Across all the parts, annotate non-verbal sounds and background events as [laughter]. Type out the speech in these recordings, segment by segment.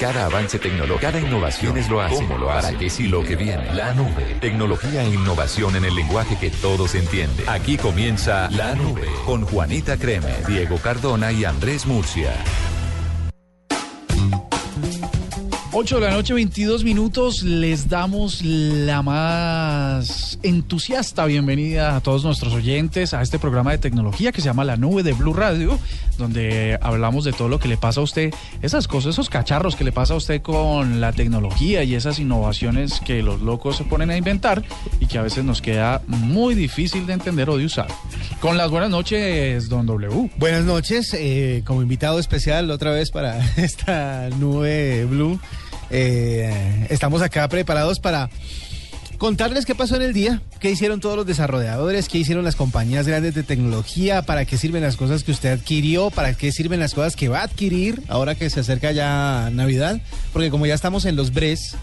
Cada avance tecnológico, cada innovación es lo hace. ¿Cómo lo hace? Para que sí lo que viene. La nube. Tecnología e innovación en el lenguaje que todos entienden. Aquí comienza La Nube con Juanita Creme, Diego Cardona y Andrés Murcia. 8 de la noche, 22 minutos. Les damos la más entusiasta bienvenida a todos nuestros oyentes a este programa de tecnología que se llama La Nube de Blue Radio, donde hablamos de todo lo que le pasa a usted, esas cosas, esos cacharros que le pasa a usted con la tecnología y esas innovaciones que los locos se ponen a inventar y que a veces nos queda muy difícil de entender o de usar. Con las buenas noches, don W. Buenas noches, eh, como invitado especial otra vez para [laughs] esta nube blue. Eh, estamos acá preparados para contarles qué pasó en el día, qué hicieron todos los desarrolladores, qué hicieron las compañías grandes de tecnología, para qué sirven las cosas que usted adquirió, para qué sirven las cosas que va a adquirir ahora que se acerca ya Navidad, porque como ya estamos en los BRES,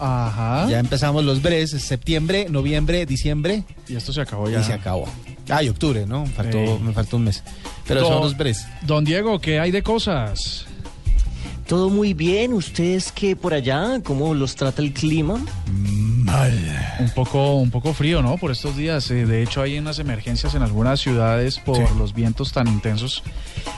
Ajá. ya empezamos los BRES, septiembre, noviembre, diciembre, Y esto se acabó ya. y se acabó. Ah, y octubre, ¿no? Faltó. Me faltó un mes. Pero Don- son los BRES. Don Diego, ¿qué hay de cosas? Todo muy bien, ¿ustedes qué por allá? ¿Cómo los trata el clima? Un poco, un poco frío, ¿no? Por estos días. Eh, de hecho, hay unas emergencias en algunas ciudades por Sí. los vientos tan intensos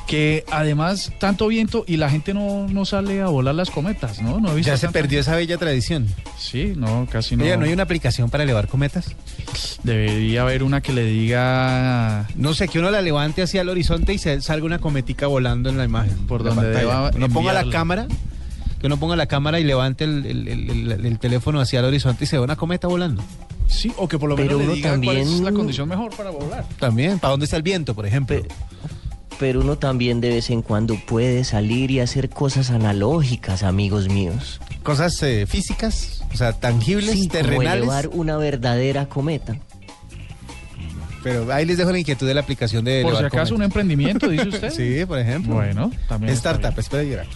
que además tanto viento y la gente no, no sale a volar las cometas, ¿no? no he visto Ya se tanta- perdió esa bella tradición. Sí, no, casi no. Oiga, ¿no hay una aplicación para elevar cometas? Debería haber una que le diga No sé, que uno la levante hacia el horizonte y se salga una cometica volando en la imagen. Por la donde deba Uno ponga la cámara, que uno ponga la cámara y levante el, el- el- el- el teléfono hacia el horizonte y se ve una cometa volando. sí, o que por lo Pero menos le uno diga cuál es también- la condición mejor para volar. También, ¿para dónde está el viento, por ejemplo? Pe- Pero uno también de vez en cuando puede salir y hacer cosas analógicas, amigos míos. Cosas eh, físicas, o sea, tangibles, Sí, como terrenales. elevar una verdadera cometa. Pero ahí les dejo la inquietud de la aplicación de Por si acaso un emprendimiento, dice [laughs] usted. Sí, por ejemplo. Bueno, también. Startup, espera llegar.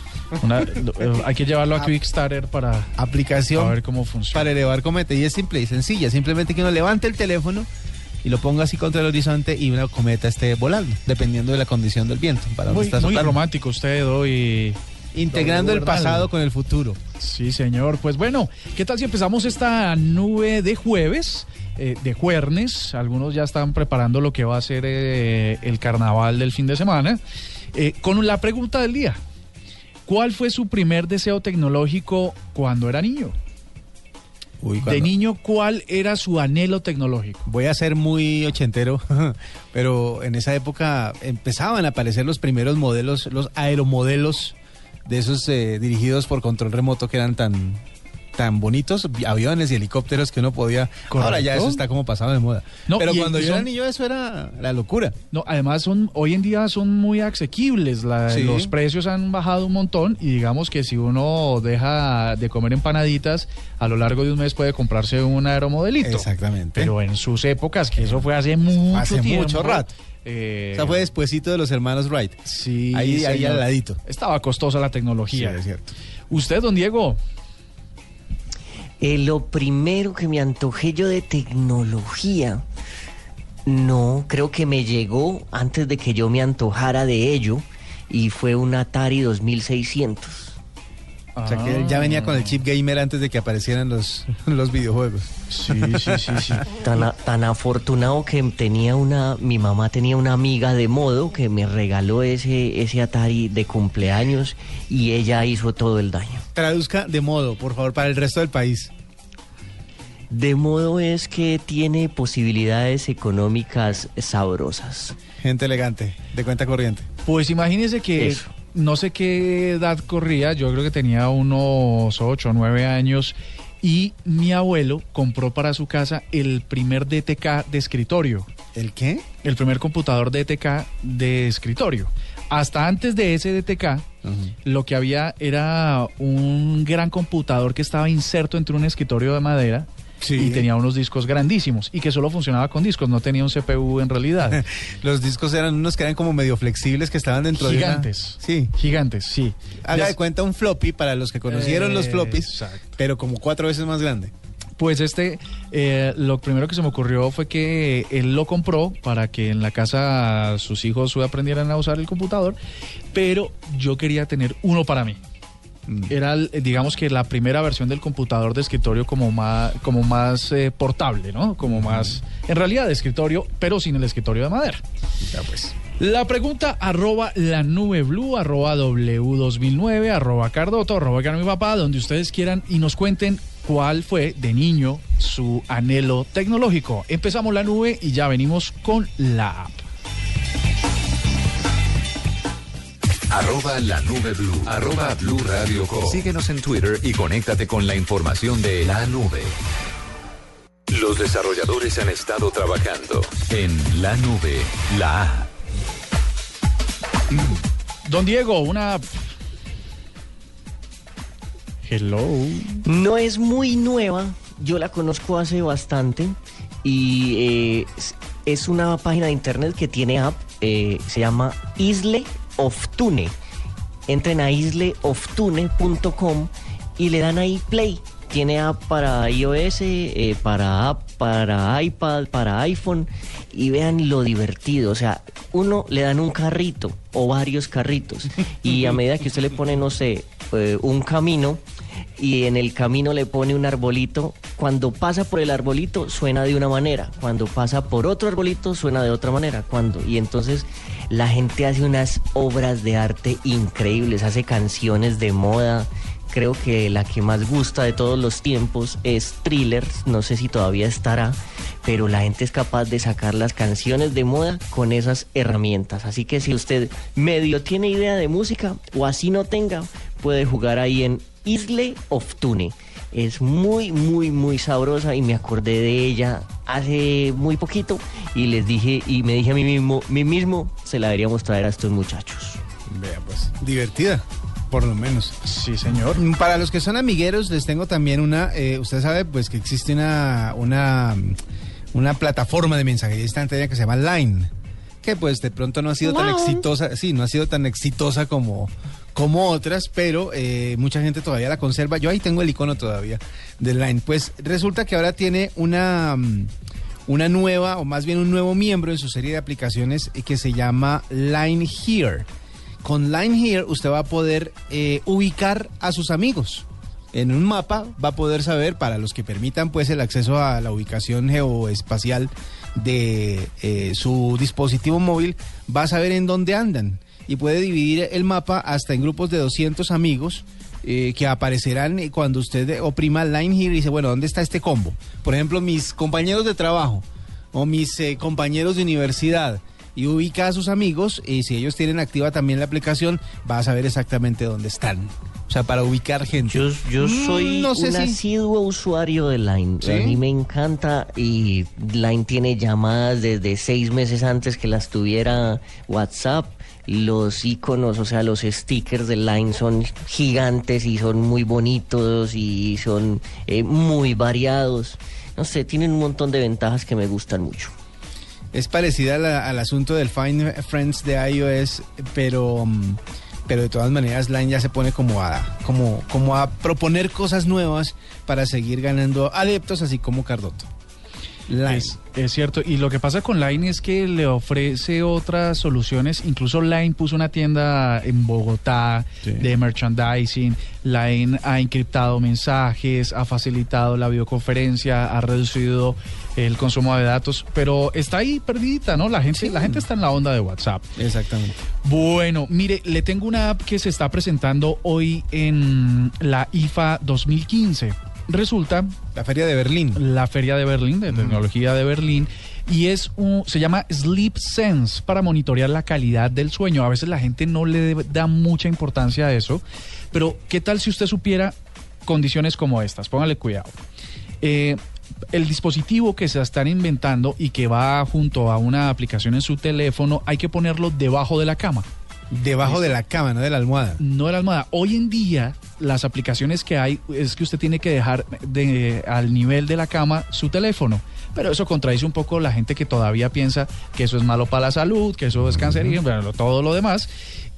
Una- eh, hay que llevarlo a Quickstarter para Aplicación a ver cómo funciona. para elevar cometa. Y es simple y sencilla. Simplemente que uno levante el teléfono y lo ponga así contra el horizonte y una cometa esté volando, dependiendo de la condición del viento. Para Muy, está muy romántico usted hoy. Integrando el pasado con el futuro. Sí, señor. Pues bueno, ¿qué tal si empezamos esta nube de jueves? eh, de jueves, algunos ya están preparando lo que va a ser eh, el carnaval del fin de semana, eh, con la pregunta del día. ¿Cuál fue su primer deseo tecnológico cuando era niño? Uy, De niño, ¿cuál era su anhelo tecnológico? Voy a ser muy ochentero, [laughs] pero en esa época empezaban a aparecer los primeros modelos, los aeromodelos de esos eh, dirigidos por control remoto que eran tan tan bonitos, aviones y helicópteros que uno podía... Ahora ya Correcto. eso está como pasado de moda. No, pero cuando yo era son- niño eso era la locura. No, además son hoy en día son muy asequibles, la- Sí. los precios han bajado un montón y digamos que si uno deja de comer empanaditas, a lo largo de un mes puede comprarse un aeromodelito. Exactamente. Pero en sus épocas, que eso fue hace mucho Hace tiempo, mucho rato. eh, o sea, fue despuesito de los hermanos Wright. sí, ahí, ahí al ladito. Estaba costosa la tecnología. Sí, es cierto. Usted, don Diego, Eh, lo primero que me antojé yo de tecnología, no, creo que me llegó antes de que yo me antojara de ello y fue un Atari 2600. O sea, que ya venía con el chip gamer antes de que aparecieran los, [laughs] los videojuegos. Sí, sí, sí, sí. Tan, a- tan afortunado que tenía una, mi mamá tenía una amiga de modo que me regaló ese, ese Atari de cumpleaños y ella hizo todo el daño. Traduzca de modo, por favor, para el resto del país. De modo es que tiene posibilidades económicas sabrosas. Gente elegante, de cuenta corriente. Pues imagínese que Eso. no sé qué edad corría, yo creo que tenía unos 8 o 9 años y mi abuelo compró para su casa el primer DTK de escritorio, ¿El qué? el primer computador DTK de escritorio. Hasta antes de ese DTK, lo que había era un gran computador que estaba inserto entre un escritorio de madera Sí. y tenía unos discos grandísimos y que solo funcionaba con discos, no tenía un CPU en realidad. [laughs] Los discos eran unos que eran como medio flexibles que estaban dentro Gigantes. de una... Sí. Gigantes, sí. Haga de cuenta un floppy para los que conocieron los floppies, Exacto. pero como cuatro veces más grande. Pues este, eh, lo primero que se me ocurrió fue que él lo compró para que en la casa sus hijos aprendieran a usar el computador, pero yo quería tener uno para mí. era, el- digamos que la primera versión del computador de escritorio como más, como más eh, portable, ¿no? Como más, en realidad de escritorio, pero sin el escritorio de madera. Ya pues. La pregunta arroba la nube blue, arroba W2009, arroba Cardoto, arroba mi papá, donde ustedes quieran y nos cuenten cuál fue de niño su anhelo tecnológico. Empezamos la nube y ya venimos con la app. Arroba la nube blue. Arroba blue radio com. Síguenos en Twitter y conéctate con la información de la nube. Los desarrolladores han estado trabajando en la nube, la app. Don Diego, una. Hello. No es muy nueva, yo la conozco hace bastante y eh, es- una página de internet que tiene app, eh, se llama Isle of Tune. Entren a isleoftune.com y le dan ahí play. Tiene app para iOS, eh, para app, para iPad, para iPhone y vean lo divertido. O sea, uno le dan un carrito o varios carritos y a medida que usted le pone, no sé, eh, un camino y en el camino le pone un arbolito, cuando pasa por el arbolito suena de una manera, cuando pasa por otro arbolito suena de otra manera, cuando y entonces la gente hace unas obras de arte increíbles, hace canciones de moda. Creo que la que más gusta de todos los tiempos es Thrillers, no sé si todavía estará, pero la gente es capaz de sacar las canciones de moda con esas herramientas. Así que si usted medio tiene idea de música o así no tenga, puede jugar ahí en Isle of Tune. Es muy, muy, muy sabrosa y me acordé de ella hace muy poquito y les dije y me dije a mí mismo, mí mismo se la deberíamos traer a estos muchachos. Vea pues. Divertida, por lo menos. Sí, señor. Para los que son amigueros, les tengo también una. eh, usted sabe, pues, que existe una, una, una plataforma de mensajería instantánea que se llama Line. Que, pues, de pronto no ha sido tan exitosa. Sí, no ha sido tan exitosa como, como otras, pero eh, mucha gente todavía la conserva. Yo ahí tengo el icono todavía de Line. Pues, resulta que ahora tiene una. mm, Una nueva, o más bien un nuevo miembro en su serie de aplicaciones eh, que se llama Line Here. Con Line Here usted va a poder eh, ubicar a sus amigos. En un mapa va a poder saber, para los que permitan pues el acceso a la ubicación geoespacial de eh, su dispositivo móvil, va a saber en dónde andan y puede dividir el mapa hasta en grupos de 200 amigos eh, que aparecerán cuando usted oprima Line Here y dice, bueno, ¿dónde está este combo? Por ejemplo, mis compañeros de trabajo o mis compañeros de universidad y ubica a sus amigos y si ellos tienen activa también la aplicación va a saber exactamente dónde están. O sea, para ubicar gente. Yo, yo Mm, soy no sé un si- asiduo usuario de Line. ¿Sí? A mí me encanta y Line tiene llamadas desde seis meses antes que las tuviera WhatsApp. Los iconos, o sea, los stickers de Line son gigantes y son muy bonitos y son eh, muy variados. No sé, tienen un montón de ventajas que me gustan mucho. Es parecida la- al asunto del Find Friends de iOS, pero, mm, pero de todas maneras Line ya se pone como a, como, como a proponer cosas nuevas para seguir ganando adeptos, así como Cardoto. Line. Es, es cierto. Y lo que pasa con Line es que le ofrece otras soluciones. Incluso Line puso una tienda en Bogotá Sí. de merchandising. Line ha encriptado mensajes, ha facilitado la videoconferencia, ha reducido el consumo de datos, pero está ahí perdidita, ¿no? La gente, la gente está en la onda de WhatsApp. Exactamente. Bueno, mire, le tengo una app que se está presentando hoy en la IFA 2015. Resulta La feria de Berlín. la feria de Berlín, de tecnología de Berlín, y es un, se llama Sleep Sense para monitorear la calidad del sueño. A veces la gente no le da mucha importancia a eso, pero ¿qué tal si usted supiera condiciones como estas? Póngale cuidado. Eh, el dispositivo que se están inventando y que va junto a una aplicación en su teléfono, hay que ponerlo debajo de la cama Debajo de la cama, no de la almohada. no de la almohada. Hoy en día, las aplicaciones que hay es que usted tiene que dejar de, al nivel de la cama su teléfono. Pero eso contradice un poco la gente que todavía piensa que eso es malo para la salud, que eso es cancerígeno, bueno, todo lo demás.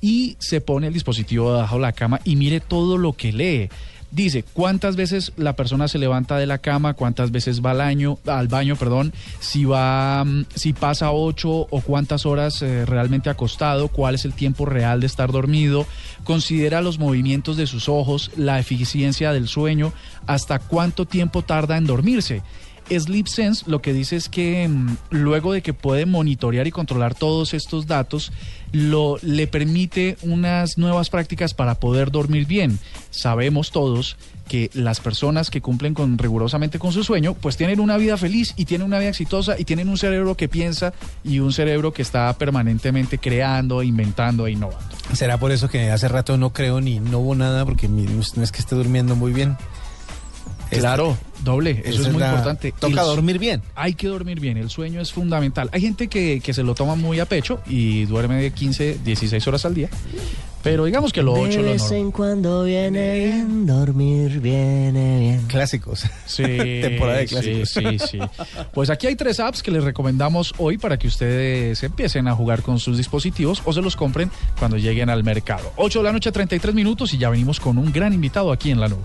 Y se pone el dispositivo debajo de la cama y mire todo lo que lee. Dice cuántas veces la persona se levanta de la cama, cuántas veces va al baño, al baño, perdón, si va, mm, si pasa ocho o cuántas horas eh, realmente acostado, cuál es el tiempo real de estar dormido, considera los movimientos de sus ojos, la eficiencia del sueño, hasta cuánto tiempo tarda en dormirse. Sleep Sense lo que dice es que mm, luego de que puede monitorear y controlar todos estos datos, lo, le permite unas nuevas prácticas para poder dormir bien. Sabemos todos que las personas que cumplen con rigurosamente con su sueño, pues tienen una vida feliz y tienen una vida exitosa y tienen un cerebro que piensa y un cerebro que está permanentemente creando, inventando e innovando. ¿Será por eso que hace rato no creo ni no hubo nada porque no es que esté durmiendo muy bien? Claro, doble, eso es muy la- importante. Toca El- dormir bien. Hay que dormir bien, el sueño es fundamental. Hay gente que, que se lo toma muy a pecho y duerme de 15, 16 horas al día, pero digamos que lo 8 de lo vez normal. en cuando viene bien, dormir viene bien. Clásicos. Sí, [laughs] Temporada de sí, clásicos. sí, sí. Pues aquí hay tres apps que les recomendamos hoy para que ustedes empiecen a jugar con sus dispositivos o se los compren cuando lleguen al mercado. 8 de la noche, 33 minutos y ya venimos con un gran invitado aquí en la nube.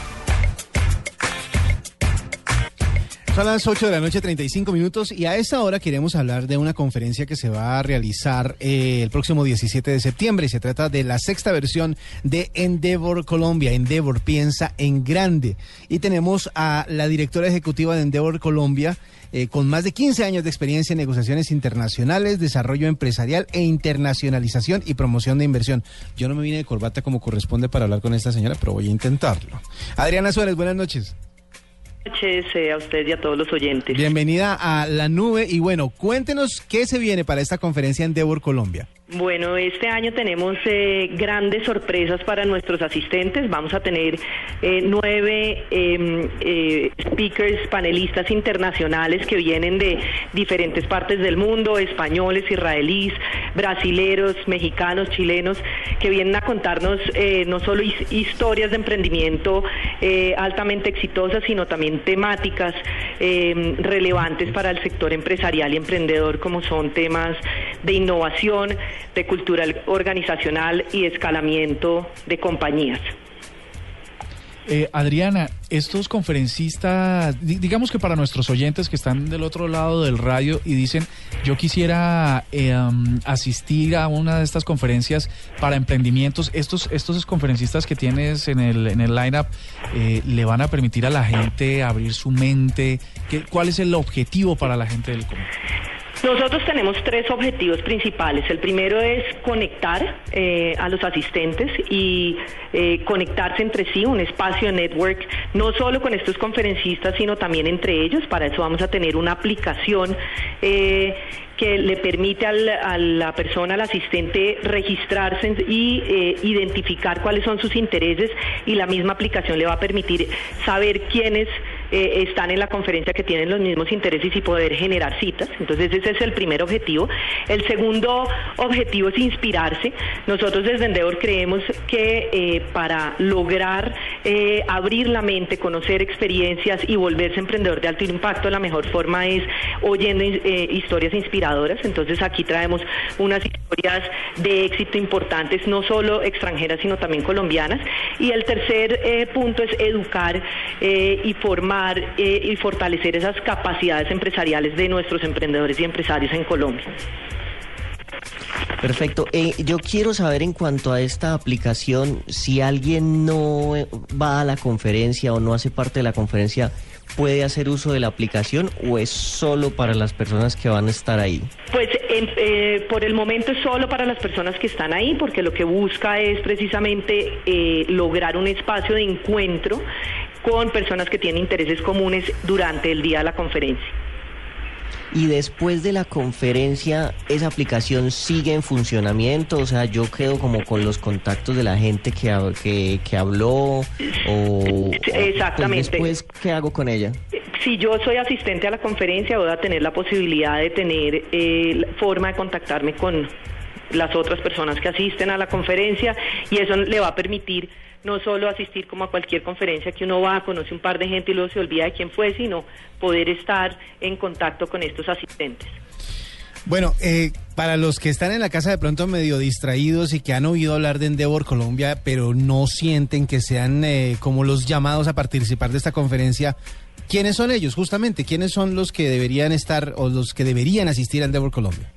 Son las 8 de la noche, 35 minutos, y a esta hora queremos hablar de una conferencia que se va a realizar eh, el próximo 17 de septiembre. Se trata de la sexta versión de Endeavor Colombia. Endeavor piensa en grande. Y tenemos a la directora ejecutiva de Endeavor Colombia, eh, con más de 15 años de experiencia en negociaciones internacionales, desarrollo empresarial e internacionalización y promoción de inversión. Yo no me vine de corbata como corresponde para hablar con esta señora, pero voy a intentarlo. Adriana Suárez, buenas noches. Noches a usted y a todos los oyentes. Bienvenida a la nube y bueno, cuéntenos qué se viene para esta conferencia en Endeavor Colombia. Bueno, este año tenemos eh, grandes sorpresas para nuestros asistentes. Vamos a tener eh, nueve eh, eh, speakers, panelistas internacionales que vienen de diferentes partes del mundo, españoles, israelíes, brasileros, mexicanos, chilenos, que vienen a contarnos eh, no solo his- historias de emprendimiento altamente exitosas, sino también temáticas eh, relevantes para el sector empresarial y emprendedor, como son temas de innovación, de cultura organizacional y escalamiento de compañías. Eh, Adriana, estos conferencistas, di- digamos que para nuestros oyentes que están del otro lado del radio y dicen, yo quisiera eh, asistir a una de estas conferencias para emprendimientos, estos, estos conferencistas que tienes en el, en el lineup, eh, ¿le van a permitir a la gente abrir su mente? ¿Qué, ¿Cuál es el objetivo para la gente del comité? Nosotros tenemos tres objetivos principales. El primero es conectar eh, a los asistentes y eh, conectarse entre sí, un espacio network, no solo con estos conferencistas, sino también entre ellos. Para eso vamos a tener una aplicación eh, que le permite al- a la persona, al asistente, registrarse y eh, identificar cuáles son sus intereses y la misma aplicación le va a permitir saber quiénes eh, están en la conferencia que tienen los mismos intereses y poder generar citas. Entonces ese es el primer objetivo. El segundo objetivo es inspirarse. Nosotros desde Endeavor creemos que eh, para lograr eh, abrir la mente, conocer experiencias y volverse emprendedor de alto impacto, la mejor forma es oyendo eh, historias inspiradoras. Entonces aquí traemos unas de éxito importantes, no solo extranjeras, sino también colombianas. Y el tercer eh, punto es educar eh, y formar eh, y fortalecer esas capacidades empresariales de nuestros emprendedores y empresarios en Colombia. Perfecto. Eh, yo quiero saber en cuanto a esta aplicación, si alguien no va a la conferencia o no hace parte de la conferencia, ¿puede hacer uso de la aplicación o es solo para las personas que van a estar ahí? Pues eh, por el momento es solo para las personas que están ahí, porque lo que busca es precisamente eh, lograr un espacio de encuentro con personas que tienen intereses comunes durante el día de la conferencia. Y después de la conferencia, ¿esa aplicación sigue en funcionamiento? O sea, yo quedo como con los contactos de la gente que, que, que habló o... o, pues, exactamente. después, ¿qué hago con ella? Si yo soy asistente a la conferencia, voy a tener la posibilidad de tener eh, forma de contactarme con las otras personas que asisten a la conferencia y eso le va a permitir no solo asistir como a cualquier conferencia que uno va, conoce un par de gente y luego se olvida de quién fue, sino poder estar en contacto con estos asistentes. Bueno, eh, para los que están en la casa de pronto medio distraídos y que han oído hablar de Endeavor Colombia, pero no sienten que sean eh, como los llamados a participar de esta conferencia, ¿quiénes son ellos justamente? ¿Quiénes son los que deberían estar o los que deberían asistir a Endeavor Colombia?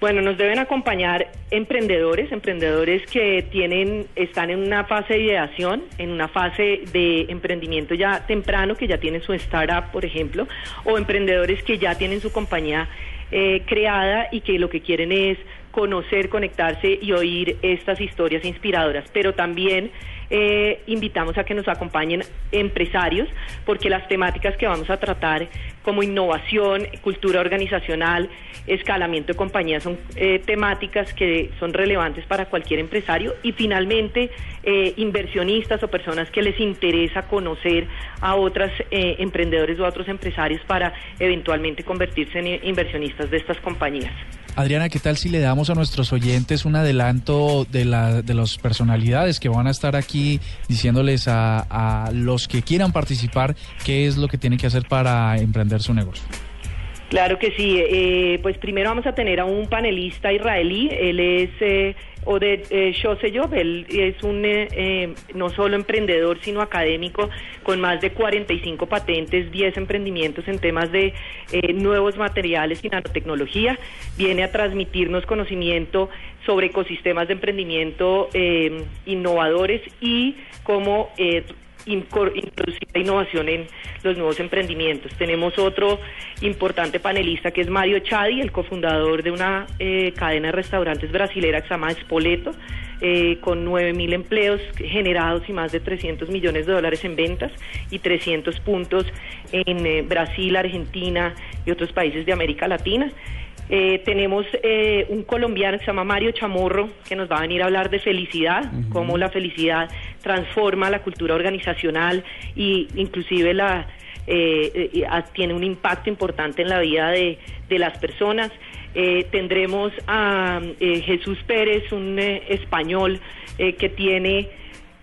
Bueno, nos deben acompañar emprendedores, emprendedores que tienen, están en una fase de ideación, en una fase de emprendimiento ya temprano, que ya tienen su startup, por ejemplo, o emprendedores que ya tienen su compañía eh, creada y que lo que quieren es conocer, conectarse y oír estas historias inspiradoras, pero también eh, invitamos a que nos acompañen empresarios, porque las temáticas que vamos a tratar como innovación, cultura organizacional, escalamiento de compañías son eh, temáticas que son relevantes para cualquier empresario y finalmente eh, inversionistas o personas que les interesa conocer a otros emprendedores o a otros empresarios para eventualmente convertirse en inversionistas de estas compañías. Adriana, ¿qué tal si le damos a nuestros oyentes un adelanto de, la, de las personalidades que van a estar aquí diciéndoles a, los que quieran participar qué es lo que tienen que hacer para emprender su negocio? Claro que sí. Eh, pues primero vamos a tener a un panelista israelí. Él es eh, Oded eh, Shoseyov. Él es un eh, eh, no solo emprendedor, sino académico con más de 45 patentes, 10 emprendimientos en temas de eh, nuevos materiales y nanotecnología. Viene a transmitirnos conocimiento sobre ecosistemas de emprendimiento innovadores y cómo introducir la innovación en los nuevos emprendimientos. Tenemos otro importante panelista que es Mario Chadi, el cofundador de una eh, cadena de restaurantes brasilera que se llama Spoleto, eh, con 9.000 empleos generados y más de 300 millones de dólares en ventas y 300 puntos en eh, Brasil, Argentina y otros países de América Latina. Eh, tenemos eh, un colombiano que se llama Mario Chamorro, que nos va a venir a hablar de felicidad, cómo la felicidad transforma la cultura organizacional y inclusive la eh, tiene un impacto importante en la vida de, de las personas. tendremos a Jesús Pérez, un español que tiene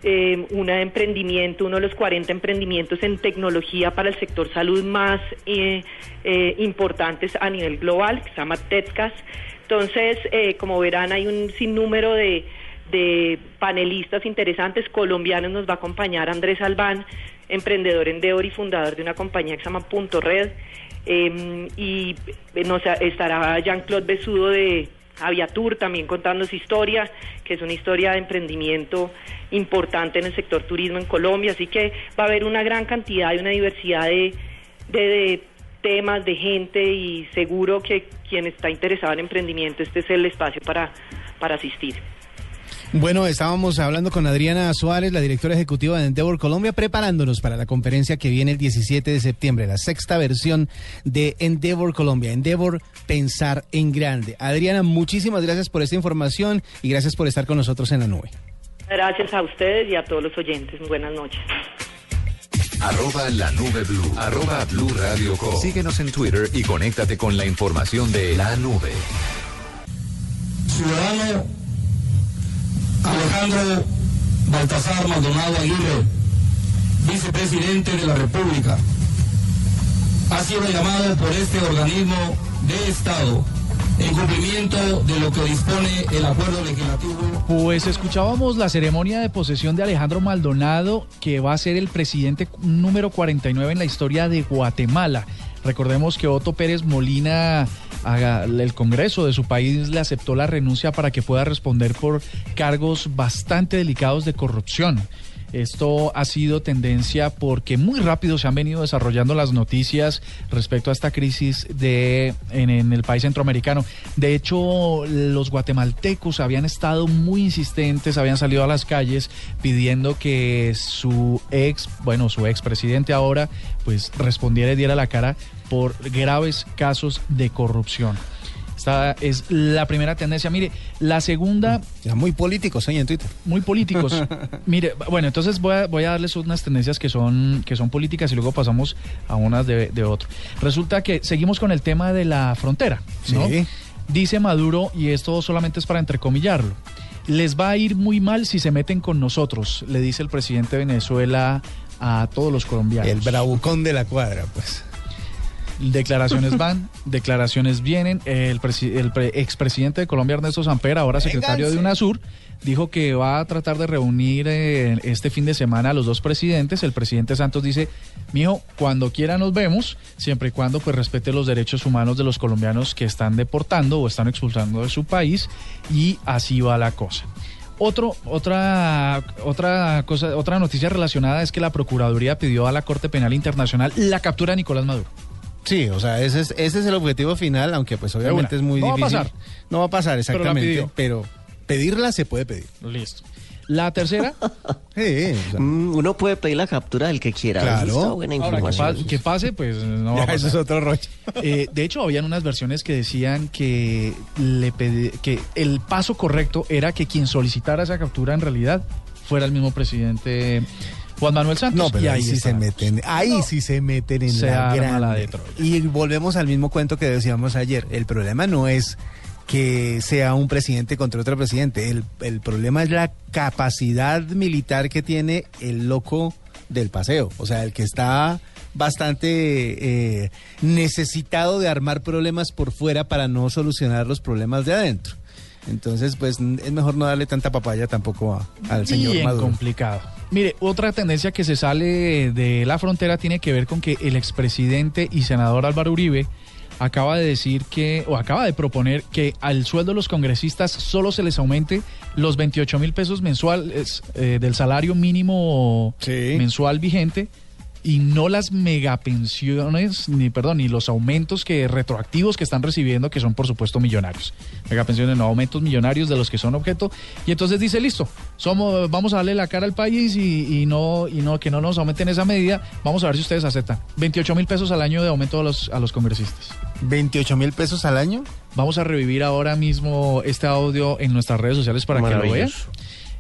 eh, un emprendimiento, uno de los 40 emprendimientos en tecnología para el sector salud más eh, eh, importantes a nivel global, que se llama TEDCAS. Entonces, eh, como verán, hay un sinnúmero de, de panelistas interesantes. Colombianos nos va a acompañar Andrés Albán, emprendedor en Deor y fundador de una compañía que se llama Punto Red. y nos estará Jean-Claude Besudo de Aviatur también contando su historia, que es una historia de emprendimiento importante en el sector turismo en Colombia, así que va a haber una gran cantidad y una diversidad de, de, temas, de gente y seguro que quien está interesado en emprendimiento, este es el espacio para, para asistir. Bueno, estábamos hablando con Adriana Suárez, la directora ejecutiva de Endeavor Colombia, preparándonos para la conferencia que viene el 17 de septiembre, la sexta versión de Endeavor Colombia, Endeavor Pensar en Grande. Adriana, muchísimas gracias por esta información y gracias por estar con nosotros en la nube. Gracias a ustedes y a todos los oyentes. Buenas noches. Arroba la nube blue. Arroba blue radio com. Síguenos en Twitter y conéctate con la información de la nube. Ciudadano Alejandro Baltasar Maldonado Aguirre, vicepresidente de la República, ha sido llamado por este organismo de Estado en cumplimiento de lo que dispone el acuerdo legislativo. Pues escuchábamos la ceremonia de posesión de Alejandro Maldonado, que va a ser el presidente número 49 en la historia de Guatemala. Recordemos que Otto Pérez Molina, el Congreso de su país le aceptó la renuncia para que pueda responder por cargos bastante delicados de corrupción. Esto ha sido tendencia porque muy rápido se han venido desarrollando las noticias respecto a esta crisis de, en, el país centroamericano. De hecho, los guatemaltecos habían estado muy insistentes, habían salido a las calles pidiendo que su ex, bueno, su ex presidente ahora, pues respondiera y diera la cara por graves casos de corrupción. Esta es la primera tendencia. Mire, la segunda... Ya muy políticos ahí en Twitter. Muy políticos. [laughs] Mire, bueno, entonces voy a, voy a darles unas tendencias que son, que son políticas y luego pasamos a unas de, de otro. Resulta que seguimos con el tema de la frontera, ¿no? Sí. Dice Maduro, y esto solamente es para entrecomillarlo, Les va a ir muy mal si se meten con nosotros, le dice el presidente de Venezuela a todos los colombianos. El bravucón de la cuadra, pues. Declaraciones van, [laughs] declaraciones vienen. El, el pre- expresidente de Colombia, Ernesto Samper, ahora secretario de UNASUR, dijo que va a tratar de reunir eh, este fin de semana a los dos presidentes. El presidente Santos dice, mijo, cuando quiera nos vemos, siempre y cuando pues respete los derechos humanos de los colombianos que están deportando o están expulsando de su país y así va la cosa. Otro, otra, otra cosa, otra noticia relacionada es que la Procuraduría pidió a la Corte Penal Internacional la captura de Nicolás Maduro. Sí, o sea, ese es, ese es el objetivo final, aunque pues obviamente es muy No va a difícil. pasar. No va a pasar, exactamente. Pero, pedirla se puede pedir. Listo. La tercera, [laughs] Sí, o sea, Mm, Uno puede pedir la captura del que quiera. Claro. Está buena ahora que, información. pa- que pase, pues no va a [laughs] ya, eso es pasar. otro rollo. Eh, de hecho, habían unas versiones que decían que, le pedi- que el paso correcto era que quien solicitara esa captura en realidad fuera el mismo presidente Juan Manuel Santos. No, pero y ahí, sí está. se meten, ahí sí se meten en Se la gran. Y volvemos al mismo cuento que decíamos ayer. El problema no es que sea un presidente contra otro presidente. El, el problema es la capacidad militar que tiene el loco del paseo. O sea, el que está bastante eh, necesitado de armar problemas por fuera para no solucionar los problemas de adentro. Entonces, pues es mejor no darle tanta papaya tampoco a- al señor Bien Maduro. complicado. Mire, otra tendencia que se sale de la frontera tiene que ver con que el expresidente y senador Álvaro Uribe acaba de decir que, o acaba de proponer que al sueldo de los congresistas solo se les aumente los 28 mil pesos mensuales eh, del salario mínimo Sí. mensual vigente y no las megapensiones, ni perdón, ni los aumentos que retroactivos que están recibiendo, que son por supuesto millonarios. Megapensiones, no aumentos millonarios de los que son objeto. Y entonces dice, listo, somos, vamos a darle la cara al país y, y no, y no, que no nos aumenten esa medida. Vamos a ver si ustedes aceptan. 28 mil pesos al año de aumento a los, a los congresistas. 28 mil pesos al año. Vamos a revivir ahora mismo este audio en nuestras redes sociales para que lo vean.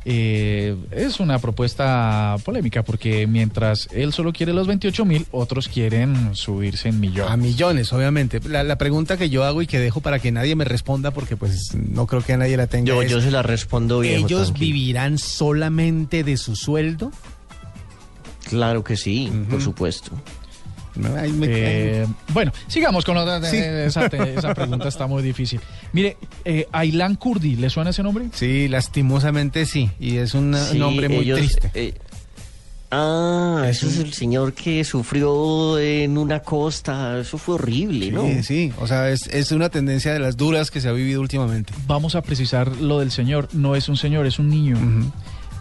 Eh, es una propuesta polémica porque mientras él solo quiere los 28 mil, otros quieren subirse en millones. A millones, obviamente. La, la pregunta que yo hago y que dejo para que nadie me responda, porque pues no creo que nadie la tenga. Yo, es, yo se la respondo bien. ¿Ellos vivirán solamente de su sueldo? Claro que sí, por supuesto. No, ahí me- Eh, bueno, sigamos con otra. Sí. Esa, esa pregunta está muy difícil. Mire, eh, Aylan Kurdi, ¿le suena ese nombre? Sí, lastimosamente sí. Y es un Sí, nombre muy ellos, triste. eh, ah, ese es el señor que sufrió en una costa. Eso fue horrible, ¿no? Sí, sí. O sea, es, es una tendencia de las duras que se ha vivido últimamente. Vamos a precisar lo del señor. No es un señor, es un niño. Ujú.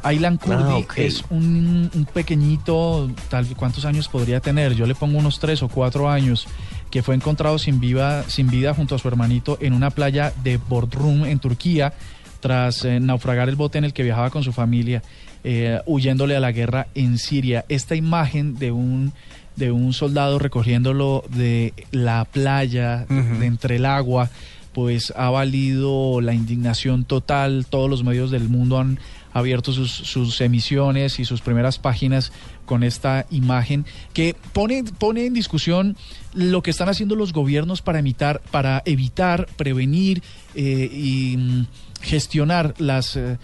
Aylan Kurdi Ah, es un, un pequeñito, tal ¿cuántos años podría tener? Yo le pongo unos tres o cuatro años, que fue encontrado sin vida, sin vida junto a su hermanito en una playa de Bodrum, en Turquía, tras eh, naufragar el bote en el que viajaba con su familia, eh, huyéndole a la guerra en Siria. Esta imagen de un de un soldado recogiéndolo de la playa, de entre el agua, pues ha valido la indignación total. Todos los medios del mundo han abierto sus, sus emisiones y sus primeras páginas con esta imagen que pone, pone en discusión lo que están haciendo los gobiernos para, evitar, para evitar, prevenir eh, y mm, gestionar las eh,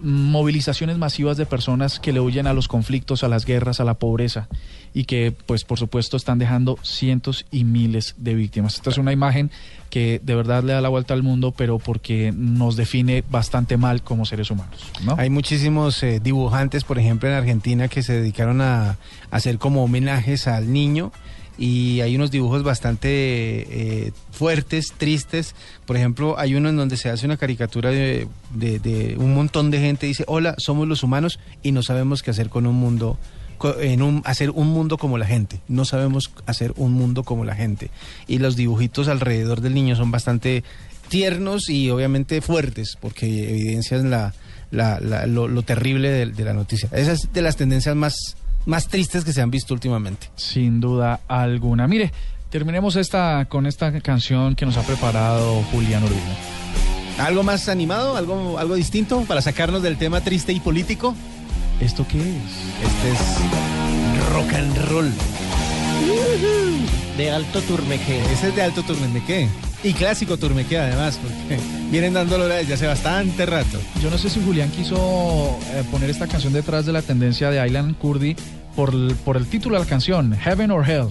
movilizaciones masivas de personas que le huyen a los conflictos, a las guerras, a la pobreza y que pues por supuesto están dejando cientos y miles de víctimas. Esta es una imagen que de verdad le da la vuelta al mundo, pero porque nos define bastante mal como seres humanos. ¿no? Hay muchísimos eh, dibujantes, por ejemplo, en Argentina que se dedicaron a hacer como homenajes al niño y hay unos dibujos bastante eh, fuertes, tristes. Por ejemplo, hay uno en donde se hace una caricatura de, de- un montón de gente dice, hola, somos los humanos y no sabemos qué hacer con un mundo en un, hacer un mundo como la gente. No sabemos hacer un mundo como la gente. Y los dibujitos alrededor del niño son bastante tiernos y obviamente fuertes porque evidencian la, lo terrible de, de la noticia. Esa es de las tendencias más, más tristes que se han visto últimamente. Sin duda alguna. Mire, terminemos esta con esta canción que nos ha preparado Julián Urbina. ¿Algo más animado? ¿Algo, algo distinto para sacarnos del tema triste y político? ¿Esto qué es? Este es rock and roll. De alto turmeje. Ese es de alto turno. Y clásico turmeque además, porque [laughs] vienen dándolo desde hace bastante rato. Yo no sé si Julián quiso eh, poner esta canción detrás de la tendencia de Island Kurdi por el, por el título de la canción, Heaven or Hell.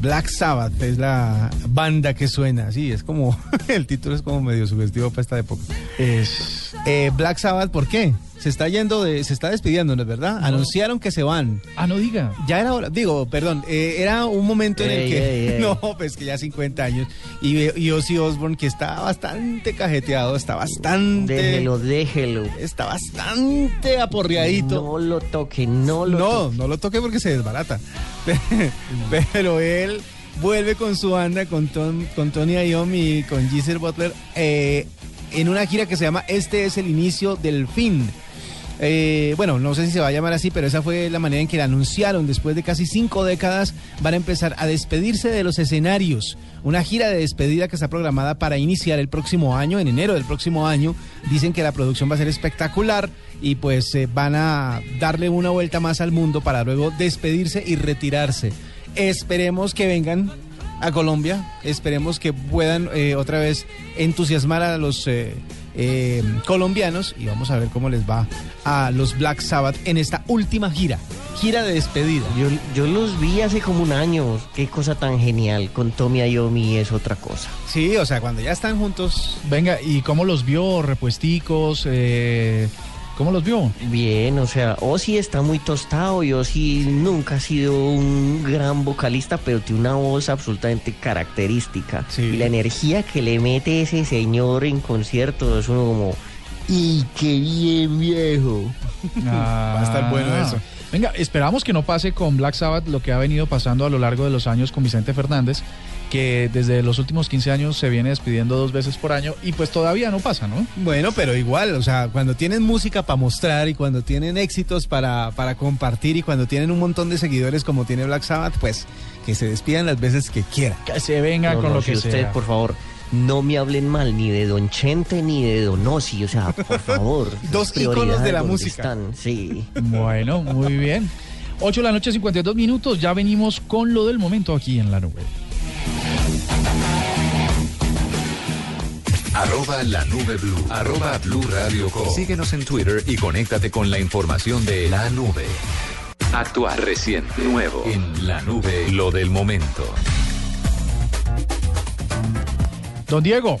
Black Sabbath es la banda que suena, sí, es como, [laughs] el título es como medio sugestivo para esta época. Es... Eh, Black Sabbath, ¿por qué? Se está yendo, de, se está despidiendo, ¿no es verdad? Anunciaron que se van. Ah, no diga. Ya era hora, digo, perdón, eh, era un momento en el que, ey, ey. [laughs] no, pues que ya 50 años, y, y Ozzy Osbourne que está bastante cajeteado, está bastante, Déjelo, déjelo. está bastante aporreadito. No lo toque, no lo No, toque. no lo toque porque se desbarata. [laughs] Pero él vuelve con su banda, con, Tom- con Tony Iommi y con Giselle Butler, eh, en una gira que se llama Este es el inicio del fin. Eh, bueno, no sé si se va a llamar así, pero esa fue la manera en que la anunciaron. Después de casi cinco décadas van a empezar a despedirse de los escenarios. Una gira de despedida que está programada para iniciar el próximo año, en enero del próximo año. Dicen que la producción va a ser espectacular y pues eh, van a darle una vuelta más al mundo para luego despedirse y retirarse. Esperemos que vengan a Colombia, esperemos que puedan eh, otra vez entusiasmar a los eh, colombianos y vamos a ver cómo les va a los Black Sabbath en esta última gira, gira de despedida. Yo, yo los vi hace como un año. Qué cosa tan genial. Con Tommy Iommi es otra cosa. Sí, o sea, cuando ya están juntos, Venga, ¿y cómo los vio? ¿Repuesticos? Eh, ¿Cómo los vio? Bien, o sea, Ozzy está muy tostado y Ozzy nunca ha sido un gran vocalista, pero tiene una voz absolutamente característica. Sí. Y la energía que le mete ese señor en conciertos es uno como... ¡Y qué bien, viejo! [laughs] Va a estar bueno eso. Venga, esperamos que no pase con Black Sabbath lo que ha venido pasando a lo largo de los años con Vicente Fernández, que desde los últimos 15 años se viene despidiendo dos veces por año y pues todavía no pasa, ¿no? bueno, pero igual, o sea, cuando tienen música para mostrar y cuando tienen éxitos para, para compartir y cuando tienen un montón de seguidores como tiene Black Sabbath, pues que se despidan las veces que quieran. Que se venga No, con no, lo si que ustedes, sea. por favor, no me hablen mal ni de Don Chente ni de Don Ozzy, o sea, por [laughs] favor. Dos íconos de la música. están, sí. Bueno, muy bien. 8 de la noche, 52 minutos. Ya venimos con lo del momento aquí en la nube. Arroba la nube blue. Arroba blue radio com. Síguenos en Twitter y conéctate con la información de la nube. Actual, reciente, nuevo. En la nube, lo del momento. Don Diego,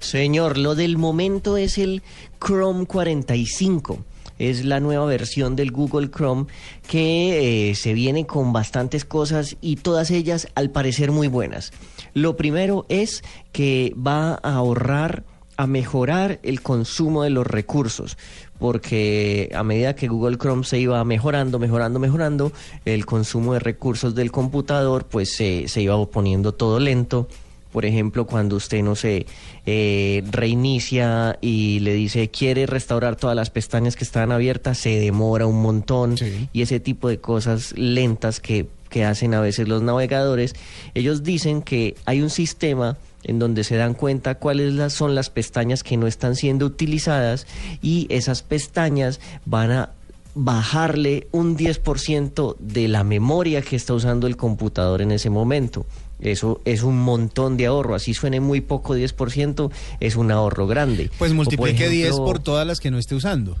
Señor, lo del momento es el Chrome 45. Es la nueva versión del Google Chrome que eh, se viene con bastantes cosas y todas ellas al parecer muy buenas. Lo primero es que va a ahorrar, a mejorar el consumo de los recursos, porque a medida que Google Chrome se iba mejorando, mejorando, mejorando, el consumo de recursos del computador pues se, se iba poniendo todo lento por ejemplo, cuando usted, no sé, eh, reinicia y le dice quiere restaurar todas las pestañas que están abiertas, se demora un montón Sí. y ese tipo de cosas lentas que, que hacen a veces los navegadores, ellos dicen que hay un sistema en donde se dan cuenta cuáles son las pestañas que no están siendo utilizadas y esas pestañas van a bajarle un 10% de la memoria que está usando el computador en ese momento. Eso es un montón de ahorro. Así suene muy poco 10%, es un ahorro grande. Pues por multiplique 10 ejemplo, por todas las que no esté usando.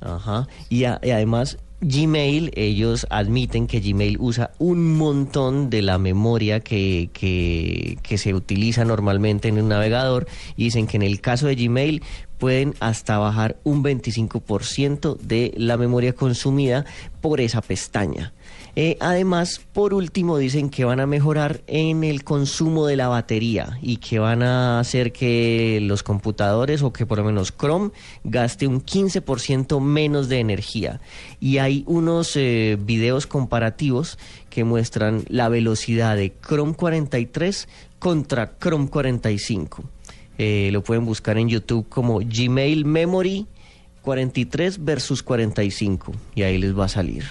Ajá. Y, a- y además Gmail, ellos admiten que Gmail usa un montón de la memoria que, que, se utiliza normalmente en un navegador y dicen que en el caso de Gmail pueden hasta bajar un 25% de la memoria consumida por esa pestaña. Eh, además, por último, dicen que van a mejorar en el consumo de la batería y que van a hacer que los computadores o que por lo menos Chrome gaste un 15% menos de energía. Y hay unos eh, videos comparativos que muestran la velocidad de Chrome 43 contra Chrome 45. Eh, lo pueden buscar en YouTube como Gmail Memory 43 versus 45 y ahí les va a salir.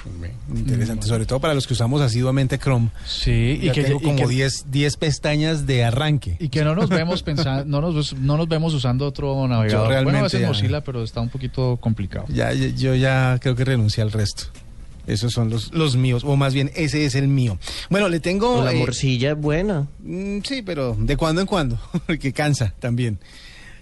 Interesante, sobre todo para los que usamos asiduamente Chrome. sí, y que, tengo como que- 10 10 pestañas de arranque. y que no nos vemos [laughs] pensando, no nos, no nos vemos usando otro navegador. realmente bueno, a veces ya- Mozilla, pero está un poquito complicado. Ya, ya- yo ya creo que renuncié al resto. Esos son los, los míos, o más bien ese es el mío. Bueno, le tengo... la eh, morcilla es buena. mm, sí, pero de cuando en cuando, [laughs] porque cansa también.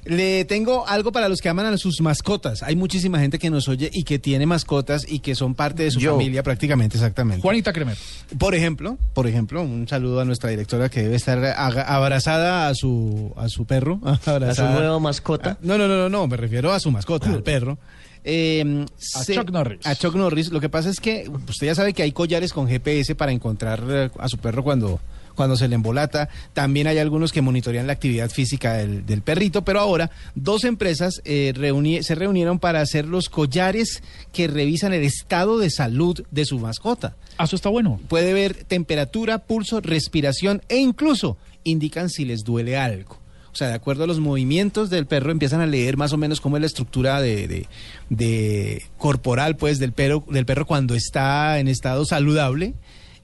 Le tengo algo para los que aman a sus mascotas. Hay muchísima gente que nos oye y que tiene mascotas y que son parte de su Yo. familia prácticamente, exactamente. Juanita Kremer. Por ejemplo, por ejemplo, un saludo a nuestra directora que debe estar abrazada a su a su perro, [laughs] A su nueva mascota. Ah, no, no, no, no, no, me refiero a su mascota, al [laughs] perro. Eh, A Chuck Norris. A Chuck Norris. Lo que pasa es que usted ya sabe que hay collares con GPS para encontrar eh, a su perro cuando, cuando se le embolata. También hay algunos que monitorean la actividad física del, del perrito. Pero ahora, dos empresas eh, reuni- se reunieron para hacer los collares que revisan el estado de salud de su mascota. Ah, Eso está bueno. Puede ver temperatura, pulso, respiración e incluso indican si les duele algo. O sea, de acuerdo a los movimientos del perro, empiezan a leer más o menos cómo es la estructura de, de- de corporal, pues, del perro, del perro cuando está en estado saludable.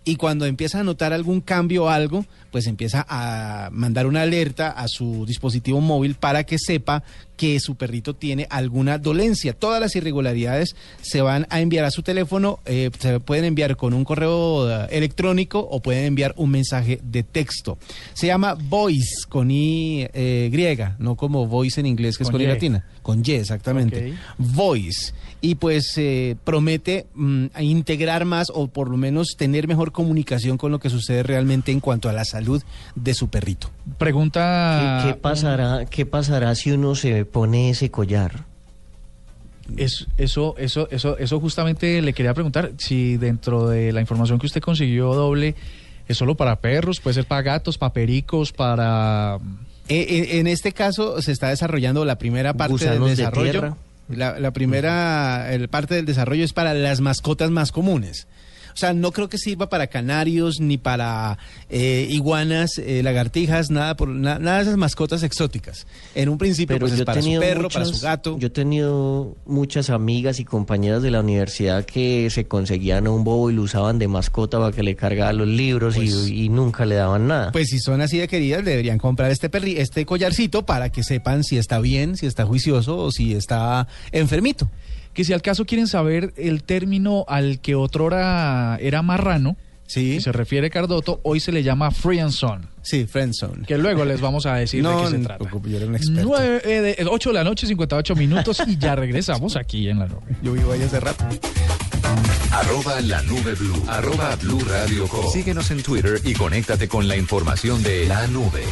Y cuando empieza a notar algún cambio o algo, pues empieza a mandar una alerta a su dispositivo móvil para que sepa que su perrito tiene alguna dolencia. Todas las irregularidades se van a enviar a su teléfono, eh, se pueden enviar con un correo eh, electrónico o pueden enviar un mensaje de texto. Se llama Voice con I eh, griega, no como Voice en inglés que es Con con I latina, con Y exactamente. Voice. Y pues eh, promete mm, integrar más o por lo menos tener mejor comunicación con lo que sucede realmente en cuanto a la salud de su perrito. Pregunta. ¿Qué, qué pasará, ¿Qué pasará si uno se pone ese collar? Es- eso, eso, eso, eso justamente le quería preguntar si dentro de la información que usted consiguió doble es solo para perros, puede ser para gatos, para pericos, para Eh, eh, en este caso se está desarrollando la primera parte Gusanos del de desarrollo. la, la primera el parte del desarrollo es para las mascotas más comunes. O sea, no creo que sirva para canarios ni para eh, iguanas, eh, lagartijas, nada por na- nada de esas mascotas exóticas. En un principio Pero pues es yo he para su perro, muchas, para su gato. Yo he tenido muchas amigas y compañeras de la universidad que se conseguían un bobo y lo usaban de mascota para que le cargaba los libros y- Pues- y, nunca le daban nada. Pues si son así de queridas, deberían comprar este perri este collarcito para que sepan si está bien, si está juicioso o si está enfermito. Que si al caso quieren saber el término al que otrora era marrano, Sí, y se refiere Cardoto, hoy se le llama free and son, sí, friendzone. que luego les vamos a decir de No, qué se no trata. preocupes, yo era un experto. Nueve, eh, de- 8 de la noche, 58 minutos y ya regresamos aquí en la nube. Yo vivo ahí hace rato. Arroba la nube blue. Arroba blue radio com. Síguenos en Twitter y conéctate con la información de la nube.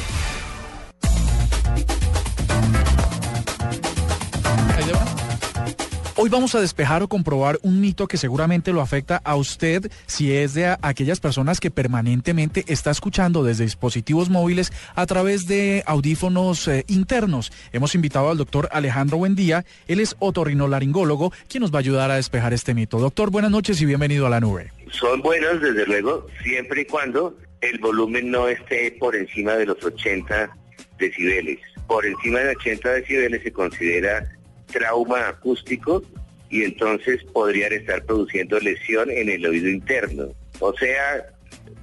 Hoy vamos a despejar o comprobar un mito que seguramente lo afecta a usted si es de aquellas personas que permanentemente está escuchando desde dispositivos móviles a través de audífonos eh, internos. Hemos invitado al doctor Alejandro Buendía, él es otorrinolaringólogo, quien nos va a ayudar a despejar este mito. Doctor, buenas noches y bienvenido a la nube. son buenos, desde luego, siempre y cuando el volumen no esté por encima de los 80 decibeles. Por encima de 80 decibeles se considera trauma acústico y entonces podrían estar produciendo lesión en el oído interno. O sea,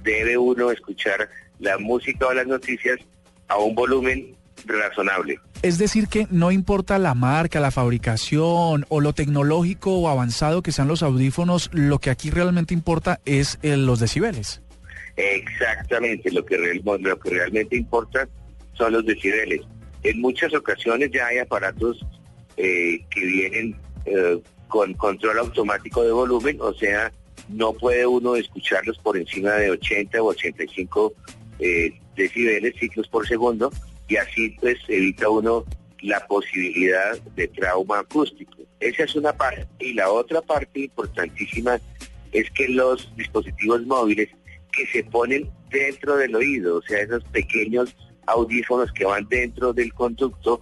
debe uno escuchar la música o las noticias a un volumen razonable. Es decir, que no importa la marca, la fabricación o lo tecnológico o avanzado que sean los audífonos, lo que aquí realmente importa es eh, los decibeles. Exactamente, lo que, real- lo que realmente importa son los decibeles. En muchas ocasiones ya hay aparatos eh, que vienen eh, con control automático de volumen, o sea, no puede uno escucharlos por encima de 80 o 85 eh, decibeles, ciclos por segundo, y así pues evita uno la posibilidad de trauma acústico. Esa es una parte. Y la otra parte importantísima es que los dispositivos móviles que se ponen dentro del oído, o sea, esos pequeños audífonos que van dentro del conducto,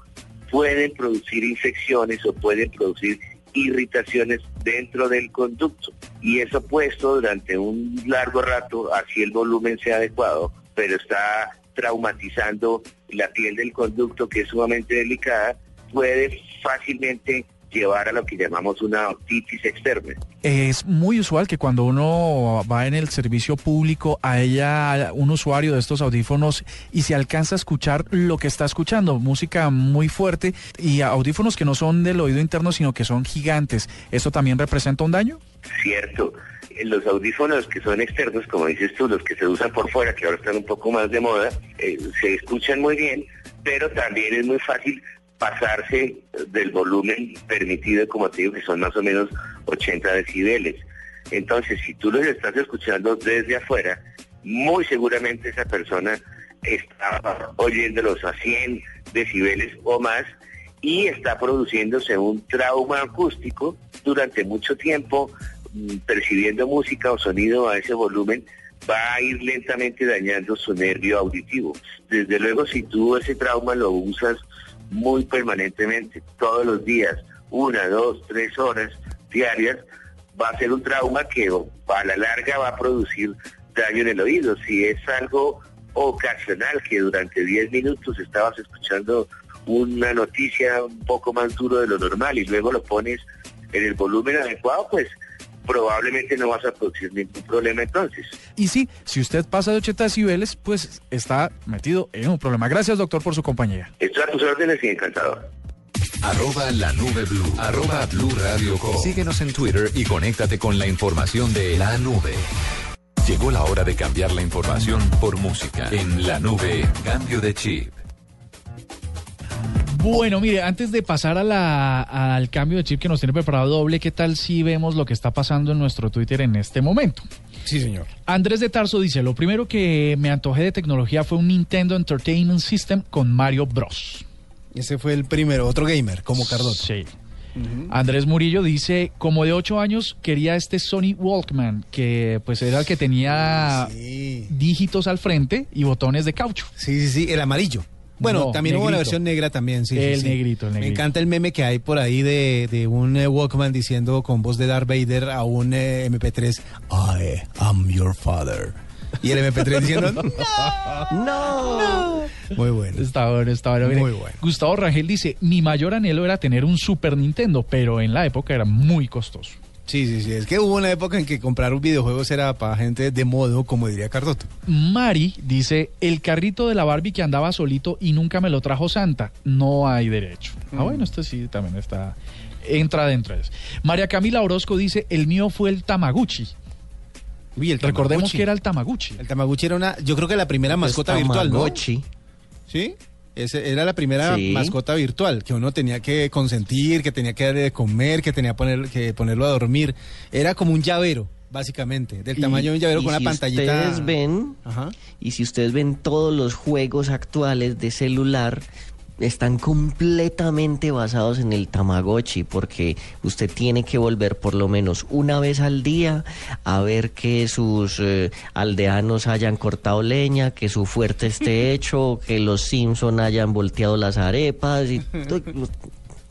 pueden producir infecciones o pueden producir irritaciones dentro del conducto. Y eso puesto durante un largo rato, así el volumen sea adecuado, pero está traumatizando la piel del conducto que es sumamente delicada, puede fácilmente llevar a lo que llamamos una otitis externa. Es muy usual que cuando uno va en el servicio público a ella, un usuario de estos audífonos y se alcanza a escuchar lo que está escuchando, música muy fuerte y audífonos que no son del oído interno sino que son gigantes. ¿Esto también representa un daño? Cierto. los audífonos que son externos, como dices tú, los que se usan por fuera, que ahora están un poco más de moda, eh, se escuchan muy bien, pero también es muy fácil pasarse del volumen permitido, como te digo, que son más o menos 80 decibeles. Entonces, si tú los estás escuchando desde afuera, muy seguramente esa persona está oyéndolos a 100 decibeles o más y está produciéndose un trauma acústico durante mucho tiempo, mm, percibiendo música o sonido a ese volumen, va a ir lentamente dañando su nervio auditivo. Desde luego, si tú ese trauma lo usas muy permanentemente, todos los días, una, dos, tres horas diarias, va a ser un trauma que a la larga va a producir daño en el oído. Si es algo ocasional que durante 10 minutos estabas escuchando una noticia un poco más duro de lo normal y luego lo pones en el volumen adecuado, pues probablemente no vas a producir ningún problema entonces. Y sí, si usted pasa de 80 decibeles, pues está metido en un problema. Gracias, doctor, por su compañía. Estoy a tus órdenes y encantado. Arroba la nube blue. Arroba blue radio com. Síguenos en Twitter y conéctate con la información de la nube. Llegó la hora de cambiar la información por música. En la nube, cambio de chip. Bueno, mire, antes de pasar a la, al cambio de chip que nos tiene preparado doble, ¿qué tal si vemos lo que está pasando en nuestro Twitter en este momento? Sí, señor. Andrés de Tarso dice, lo primero que me antojé de tecnología fue un Nintendo Entertainment System con Mario Bros. Ese fue el primero, otro gamer, como Cardoto. Sí. Andrés Murillo dice, como de ocho años quería este Sony Walkman, que pues era el que tenía Sí. dígitos al frente y botones de caucho. Sí, sí, sí, el amarillo. Bueno, No, también hubo una negrito. versión negra también, sí. El sí. negrito, el Me encanta el meme que hay por ahí de, de un eh, Walkman diciendo con voz de Darth Vader a un eh, MP3, I am your father. Y el MP3 [laughs] diciendo, no. ¡No! Muy bueno. Está bueno, está bueno. Mire, Muy bueno. Gustavo Rangel dice, mi mayor anhelo era tener un Super Nintendo, pero en la época era muy costoso. Sí, sí, sí. Es que hubo una época en que comprar un videojuegos era para gente de modo, como diría Cardoto. Mari dice, el carrito de la Barbie que andaba solito y nunca me lo trajo Santa, no hay derecho. Mm. Ah, bueno, esto sí también está, entra dentro de eso. María Camila Orozco dice, el mío fue el Tamaguchi. Uy, el Recordemos que era el Tamaguchi. El Tamaguchi era una, yo creo que la primera mascota virtual, ¿no? Sí. Ese era la primera Sí. mascota virtual que uno tenía que consentir, que tenía que darle de comer, que tenía poner, que ponerlo a dormir. Era como un llavero, básicamente, del Y- tamaño de un llavero con una si pantallita. Ustedes ven, Ajá. y si ustedes ven todos los juegos actuales de celular, están completamente basados en el Tamagotchi, porque usted tiene que volver por lo menos una vez al día a ver que sus eh, aldeanos hayan cortado leña, que su fuerte esté [laughs] hecho, que los Simpson hayan volteado las arepas, y to-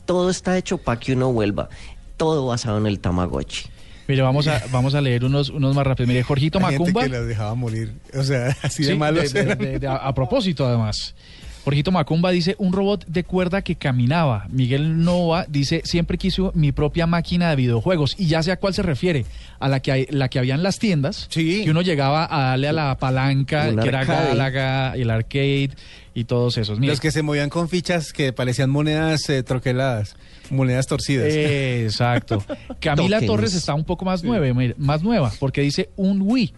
todo está hecho para que uno vuelva. Todo basado en el Tamagotchi. Mire, vamos a, vamos a leer unos, unos más rápidos. Mire, Jorgito Hay gente Macumba. que los dejaba morir. O sea, [laughs] así de Sí, malos de- de- eran. de- de- a, a propósito, además. Jorgito Macumba dice, un robot de cuerda que caminaba. Miguel Nova dice, siempre quiso mi propia máquina de videojuegos. Y ya sé a cuál se refiere. A la que, hay, la que había en las tiendas. Sí. Que uno llegaba a darle a la palanca, Un que era arcade. Gálaga, el arcade y todos esos. Mire, Los que se movían con fichas que parecían monedas eh, troqueladas, monedas torcidas. Eh, Exacto. [laughs] Camila. Torres está un poco más, nueve, más nueva, porque dice un Wii.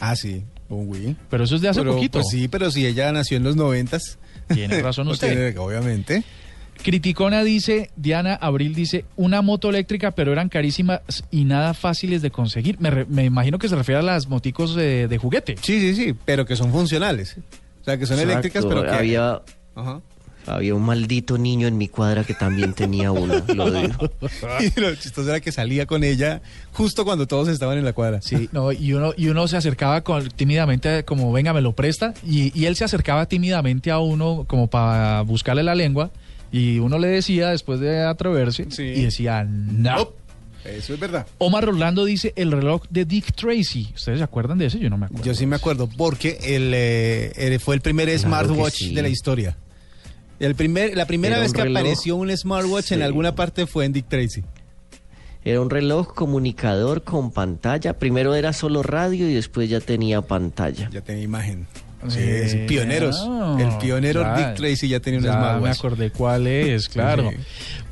Ah, sí, un Wii. Pero eso es de hace Pero, poquito. Pues sí, pero si ella nació en los noventas. Tiene [laughs] razón usted. tiene- obviamente. Criticona dice, Diana Abril dice, una moto eléctrica, pero eran carísimas y nada fáciles de conseguir. Me, re- me imagino que se refiere a las moticos de, de juguete. Sí, sí, sí, pero que son funcionales. O sea, que son Exacto, eléctricas, pero que... había Ajá. Había un maldito niño en mi cuadra que también tenía una, lo digo. [laughs] Y lo chistoso era que salía con ella justo cuando todos estaban en la cuadra. Sí, no, y uno, y uno se acercaba con, tímidamente como, venga, me lo presta, y, y él se acercaba tímidamente a uno como para buscarle la lengua, y uno le decía, después de atreverse, Sí. y decía, no. Eso es verdad. Omar Rolando dice, el reloj de Dick Tracy. ¿Ustedes se acuerdan de ese? Yo no me acuerdo. Yo sí me acuerdo porque el, eh, fue el primer Claro smartwatch sí. de la historia. El primer, la primera Era vez que reloj. apareció un smartwatch en alguna parte fue en Dick Tracy. Era un reloj comunicador con pantalla. Primero era solo radio y después ya tenía pantalla. Ya tenía imagen. Sí, sí, pioneros. El pionero ya, Dick Tracy ya tenía un ya smartwatch. me acordé cuál es, claro. Sí.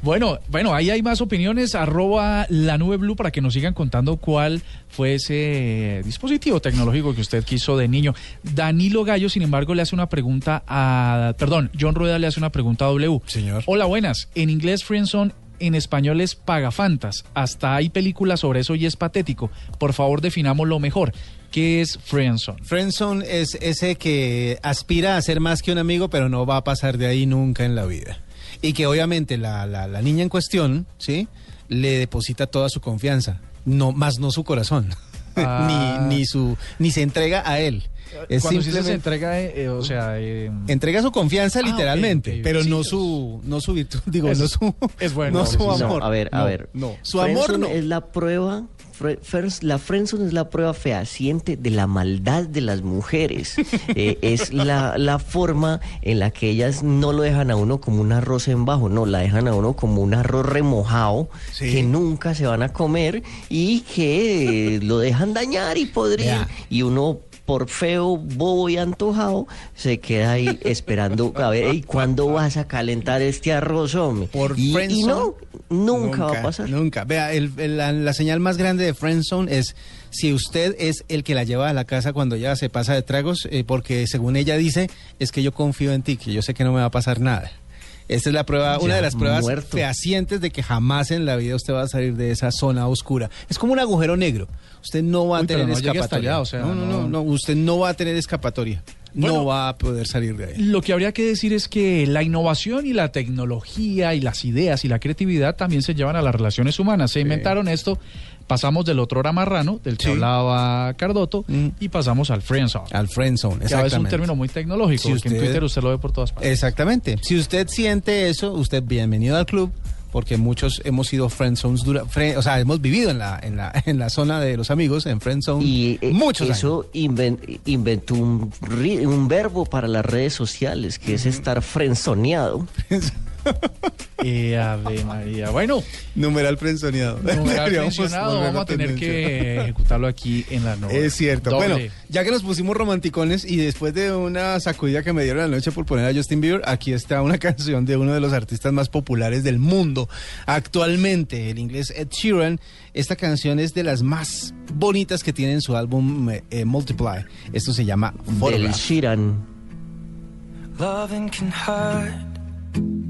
Bueno, bueno, ahí hay más opiniones. Arroba la nube blue para que nos sigan contando cuál fue ese dispositivo tecnológico que usted quiso de niño. Danilo Gallo, sin embargo, le hace una pregunta a. Perdón, John Rueda le hace una pregunta a W. Señor. Hola, buenas. En inglés, Friendzone. En español es pagafantas. Hasta hay películas sobre eso y es patético. Por favor, definámoslo mejor. ¿Qué es Friendzone? Friendzone es ese que aspira a ser más que un amigo, pero no va a pasar de ahí nunca en la vida. Y que obviamente la, la, la niña en cuestión, ¿sí? Le deposita toda su confianza, no, más no su corazón, [laughs] Ah. ni, ni, su, ni se entrega a él. Es Cuando dice se simplemente- entrega, eh, eh, o sea... eh, Entrega su confianza Ah, literalmente, pero Sí, no su no su virtud, [laughs] digo, es- no su es bueno, no su amor. No, a ver, a No, ver. No, su amor no. es la prueba. La friendzone es la prueba fehaciente de la maldad de las mujeres. [laughs] Eh, es la, la forma en la que ellas no lo dejan a uno como un arroz en bajo, no, la dejan a uno como un arroz remojado Sí. que nunca se van a comer y que lo dejan dañar y podrir. Y uno por feo, bobo y antojado, se queda ahí [laughs] esperando a ver, ¿y cuándo vas a calentar este arroz, hombre? Por y, no, nunca, va a pasar. Nunca. Vea, el- el- la, la señal más grande de Friendzone es si usted es el que la lleva a la casa cuando ya se pasa de tragos, eh, porque según ella dice, es que yo confío en ti, que yo sé que no me va a pasar nada. Esta es la prueba, una de las pruebas muerto. fehacientes de que jamás en la vida usted va a salir de esa zona oscura. Es como un agujero negro. Usted no va a Uy, tener no escapatoria. allá, o sea, no, no, no- no, usted no va a tener escapatoria. Bueno. no va a poder salir de ahí. Lo que habría que decir es que la innovación y la tecnología y las ideas y la creatividad también se llevan a las relaciones humanas. Se inventaron esto, pasamos del otro marrano, del que Sí. hablaba Cardoto, Mm. y pasamos al friendzone. Al friendzone, Que a veces es un exactamente. término muy tecnológico, Si porque en usted- Twitter usted lo ve por todas partes. Exactamente. Si usted siente eso, usted bienvenido al club, porque muchos hemos sido friendzones dura, fre- o sea, hemos vivido en la, en la, [laughs] en la zona de los amigos, en friendzone, Y eh, muchos eso inven- inventó un verbo para las redes sociales, que es estar frenzoneado. [laughs] [laughs] Eh, Ave María. Bueno, Numeral [laughs] volver vamos a tener tendencia. que ejecutarlo aquí en la nube. Es cierto. Doble. Bueno, ya que nos pusimos romanticones y después de una sacudida que me dieron anoche por poner a Justin Bieber, aquí está una [laughs] canción de uno de los artistas más populares del mundo actualmente, el inglés Ed Sheeran. Esta canción es de las más bonitas que tiene en su álbum eh, eh, Multiply. Esto se llama Del Photograph. Shiran. Loving can hurt.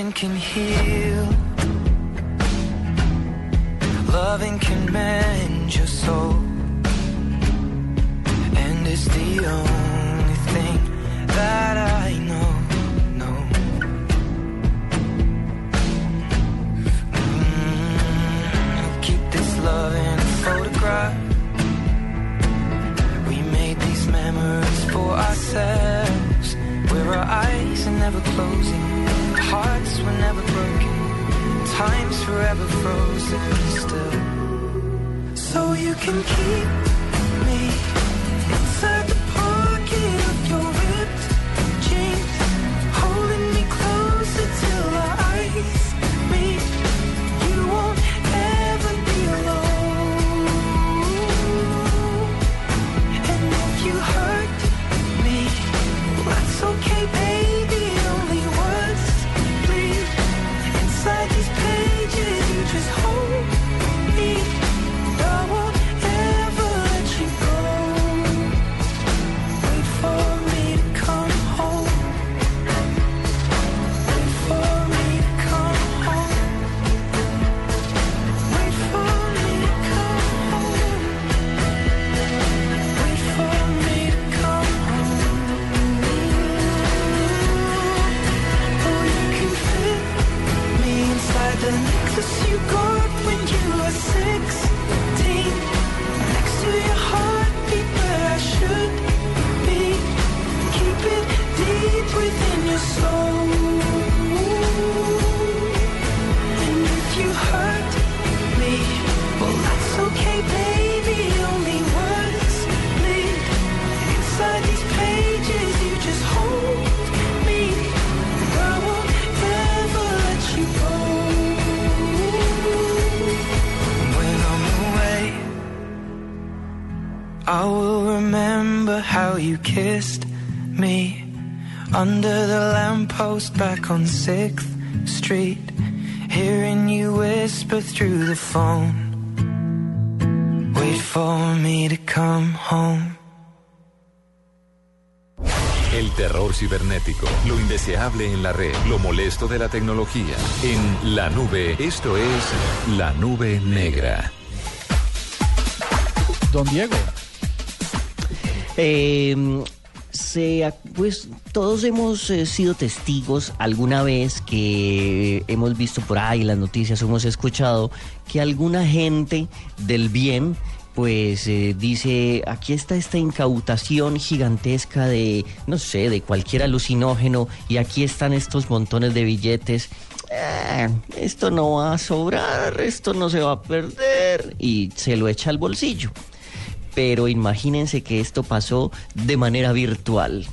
Loving can heal. Loving can mend your soul. And it's the only thing that I know, know. Mm, keep this love in a photograph. We made these memories for ourselves. Where our eyes are never closing, hearts were never broken, time's forever frozen still. So you can keep the phone. Wait for me to come home. El terror cibernético, lo indeseable en la red, lo molesto de la tecnología. En la nube, esto es la nube negra. Don Diego. Eh, se, pues todos hemos eh, sido testigos alguna vez que hemos visto por ahí las noticias, hemos escuchado que alguna gente del bien pues eh, dice, aquí está esta incautación gigantesca de, no sé, de cualquier alucinógeno y aquí están estos montones de billetes. Eh, esto no va a sobrar, esto no se va a perder y se lo echa al bolsillo. Pero imagínense que esto pasó de manera virtual,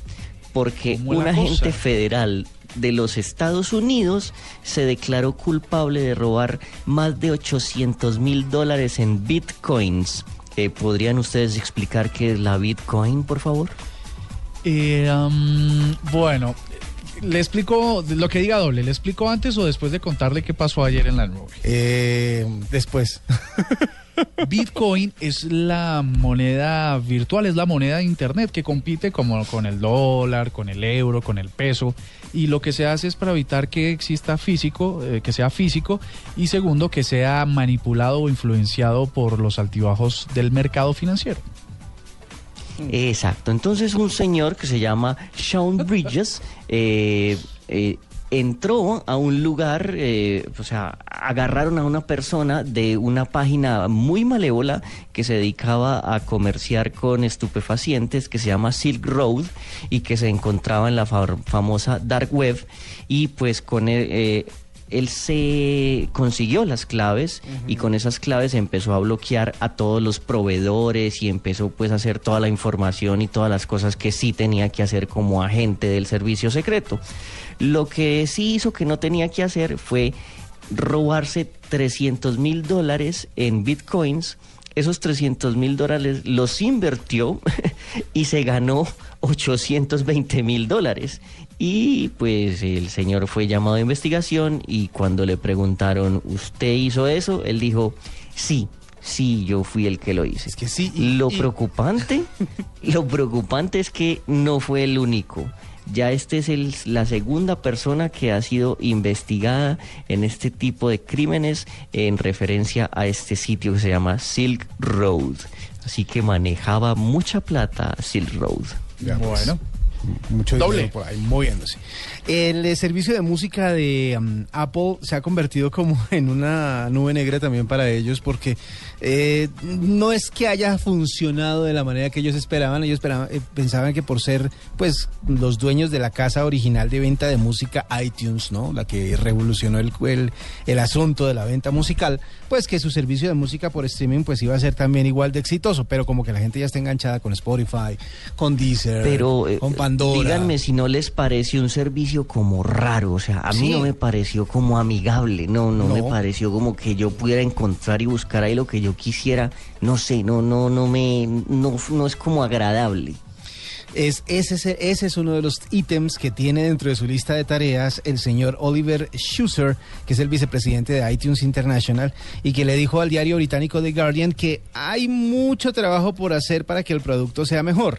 porque ¿Cómo es un agente cosa? federal de los Estados Unidos se declaró culpable de robar más de 800 mil dólares en bitcoins. Eh, ¿Podrían ustedes explicar qué es la bitcoin, por favor? Eh, um, bueno, le explico lo que diga doble. ¿Le explico antes o después de contarle qué pasó ayer en la nube? Eh, después. [laughs] Bitcoin es la moneda virtual, es la moneda de Internet que compite como con el dólar, con el euro, con el peso. Y lo que se hace es para evitar que exista físico, eh, que sea físico, y segundo, que sea manipulado o influenciado por los altibajos del mercado financiero. Exacto. Entonces un señor que se llama Sean Bridges eh, eh, entró a un lugar, eh, o sea, agarraron a una persona de una página muy malévola que se dedicaba a comerciar con estupefacientes que se llama Silk Road y que se encontraba en la fa- famosa Dark Web y pues con él, eh, él se consiguió las claves y con esas claves empezó a bloquear a todos los proveedores y empezó pues a hacer toda la información y todas las cosas que sí tenía que hacer como agente del servicio secreto. Lo que sí hizo que no tenía que hacer fue robarse 300 mil dólares en bitcoins. Esos 300 mil dólares los invirtió [laughs] y se ganó 820 mil dólares. Y pues el señor fue llamado a investigación y cuando le preguntaron, ¿usted hizo eso? Él dijo, sí, sí, yo fui el que lo hice. Es que sí, y- lo y- preocupante, [laughs] lo preocupante es que no fue el único. Ya este es el- la segunda persona que ha sido investigada en este tipo de crímenes en referencia a este sitio que se llama Silk Road. Así que manejaba mucha plata Silk Road. Bueno. Mucho Doble. dinero por ahí moviéndose. El eh, servicio de música de um, Apple se ha convertido como [laughs] en una nube negra también para ellos porque eh, no es que haya funcionado de la manera que ellos esperaban. Ellos esperaban, eh, pensaban que por ser pues los dueños de la casa original de venta de música iTunes, ¿no? La que revolucionó el, el, el asunto de la venta musical, pues que su servicio de música por streaming pues iba a ser también igual de exitoso, pero como que la gente ya está enganchada con Spotify, con Deezer, Pero con Pandora. díganme si no les parece un servicio como raro, o sea, a mí Sí. no me pareció como amigable, no, no, me pareció como que yo pudiera encontrar y buscar ahí lo que yo quisiera, no sé, no, no, no me, no, no es como agradable. Es, ese, es- ese es uno de los ítems que tiene dentro de su lista de tareas el señor Oliver Schuster, que es el vicepresidente de iTunes International, y que le dijo al diario británico The Guardian que hay mucho trabajo por hacer para que el producto sea mejor.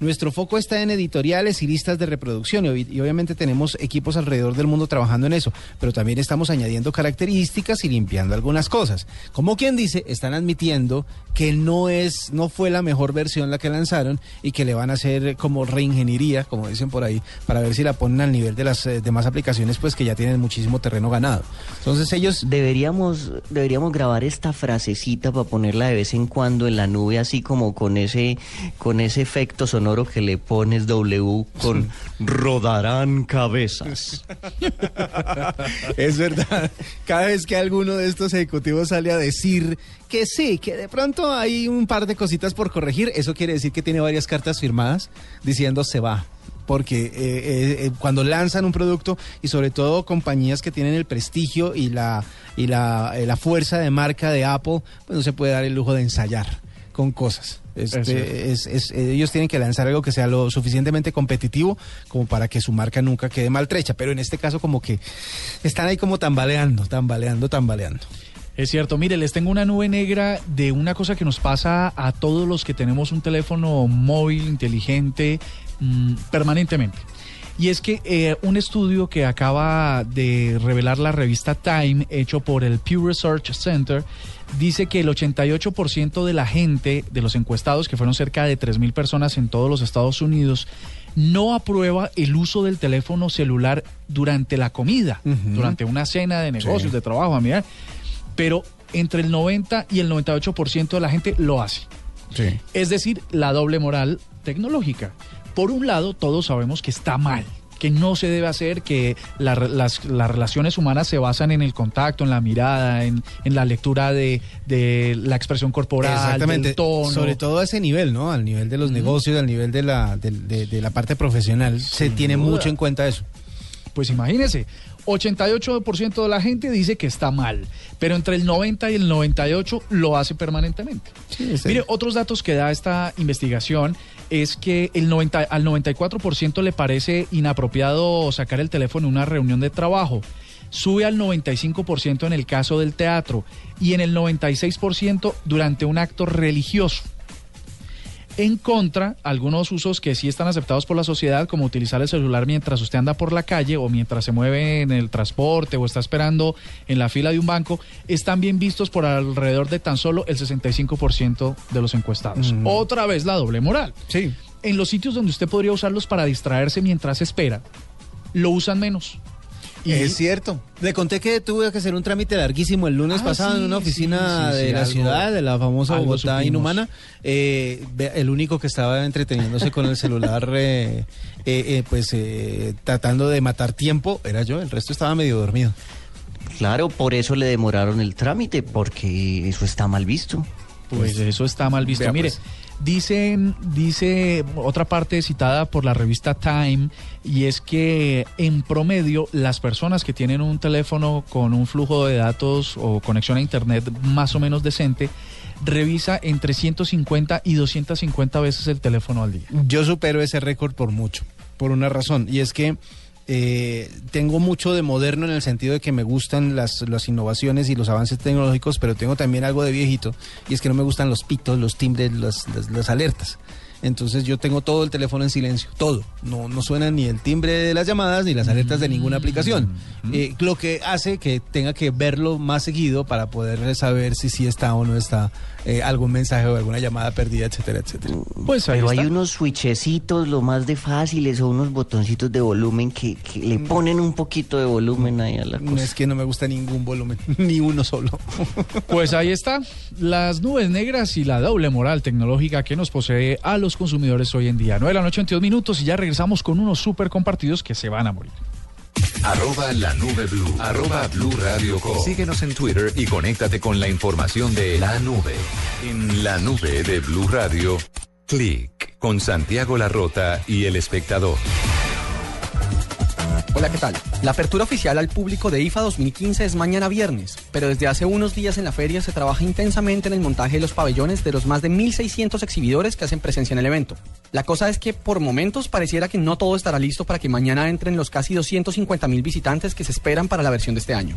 Nuestro foco está en editoriales y listas de reproducción y, ob- y obviamente tenemos equipos alrededor del mundo trabajando en eso, pero también estamos añadiendo características y limpiando algunas cosas. Como quien dice, están admitiendo que no es no fue la mejor versión la que lanzaron y que le van a hacer como reingeniería, como dicen por ahí, para ver si la ponen al nivel de las eh, demás aplicaciones pues que ya tienen muchísimo terreno ganado. Entonces ellos Deberíamos, deberíamos grabar esta frasecita para ponerla de vez en cuando en la nube, así como con ese, con ese efecto sonoro que le pones W con rodarán cabezas. Es verdad. Cada vez que alguno de estos ejecutivos sale a decir que sí, que de pronto hay un par de cositas por corregir, eso quiere decir que tiene varias cartas firmadas diciendo se va. Porque eh, eh, eh, cuando lanzan un producto y sobre todo compañías que tienen el prestigio y la y la, la fuerza de marca de Apple, pues no se puede dar el lujo de ensayar con cosas. Este, Es cierto. es- es- ellos tienen que lanzar algo que sea lo suficientemente competitivo como para que su marca nunca quede maltrecha. Pero en este caso como que están ahí como tambaleando, tambaleando, tambaleando. Es cierto, mire, les tengo una nube negra de una cosa que nos pasa a todos los que tenemos un teléfono móvil inteligente mm, permanentemente. Y es que eh, un estudio que acaba de revelar la revista Time, hecho por el Pew Research Center, dice que el 88% de la gente, de los encuestados, que fueron cerca de 3.000 personas en todos los Estados Unidos, no aprueba el uso del teléfono celular durante la comida, durante una cena de negocios, Sí. de trabajo, amiga pero entre el 90 y el 98% de la gente lo hace. Sí. Es decir, la doble moral tecnológica. Por un lado, todos sabemos que está mal, que no se debe hacer, que la las, las relaciones humanas se basan en el contacto, en la mirada, en, en la lectura de, de la expresión corporal, Exactamente. del tono. Sobre todo a ese nivel, ¿no? Al nivel de los negocios, al nivel de la, de, de- de la parte profesional. Se tiene duda. mucho en cuenta eso. Pues imagínese, 88% de la gente dice que está mal, pero entre el 90 y el 98 lo hace permanentemente. Sí, es Mire, otros datos que da esta investigación es que el 90, al 94% le parece inapropiado sacar el teléfono en una reunión de trabajo. Sube al 95% en el caso del teatro y en el 96% durante un acto religioso. En contra, algunos usos que sí están aceptados por la sociedad, como utilizar el celular mientras usted anda por la calle o mientras se mueve en el transporte o está esperando en la fila de un banco, están bien vistos por alrededor de tan solo el 65% de los encuestados. Mm. Otra vez la doble moral. Sí. En los sitios donde usted podría usarlos para distraerse mientras espera, lo usan menos. Y Es cierto. Le conté que tuve que hacer un trámite larguísimo el lunes Ah, pasado en una oficina sí, sí, de sí, la algo- ciudad, de la famosa Bogotá supimos. inhumana. Eh, el único que estaba entreteniéndose con el celular, [laughs] eh, eh, eh, pues eh, tratando de matar tiempo, era yo. El resto estaba medio dormido. Claro, por eso le demoraron el trámite, porque eso está mal visto. Pues eso está mal visto. vea, Mire, pues. Dicen, dice otra parte citada por la revista Time, y es que en promedio las personas que tienen un teléfono con un flujo de datos o conexión a internet más o menos decente, revisa entre 150 y 250 veces el teléfono al día. Yo supero ese récord por mucho, por una razón, y es que eh, tengo mucho de moderno en el sentido de que me gustan las, las innovaciones y los avances tecnológicos, pero tengo también algo de viejito, y es que no me gustan los pitos, los timbres, las, las- las alertas. Entonces yo tengo todo el teléfono en silencio, todo. No, no suena ni el timbre de las llamadas ni las alertas de ninguna aplicación. Eh, lo que hace que tenga que verlo más seguido para poder saber si sí está o no está eh, algún mensaje o alguna llamada perdida, etcétera, etcétera. Pues ahí Pero hay unos switchecitos, lo más de fáciles, o unos botoncitos de volumen que, que le ponen un poquito de volumen ahí a la No cosa. es que no me gusta ningún volumen, [laughs] ni uno solo. Pues ahí está, las nubes negras y la doble moral tecnológica que nos posee a los consumidores hoy en día. 9 de la noche, 22 minutos y ya regresamos con unos super compartidos que se van a morir. Arroba la nube blue. Arroba blue radio com. Síguenos en Twitter y conéctate con la información de la nube. En la nube de Blue Radio, clic con Santiago Larrota y el espectador. Hola, ¿qué tal? La apertura oficial al público de IFA 2015 es mañana viernes, pero desde hace unos días en la feria se trabaja intensamente en el montaje de los pabellones de los más de 1.600 exhibidores que hacen presencia en el evento. La cosa es que por momentos pareciera que no todo estará listo para que mañana entren los casi 250.000 visitantes que se esperan para la versión de este año.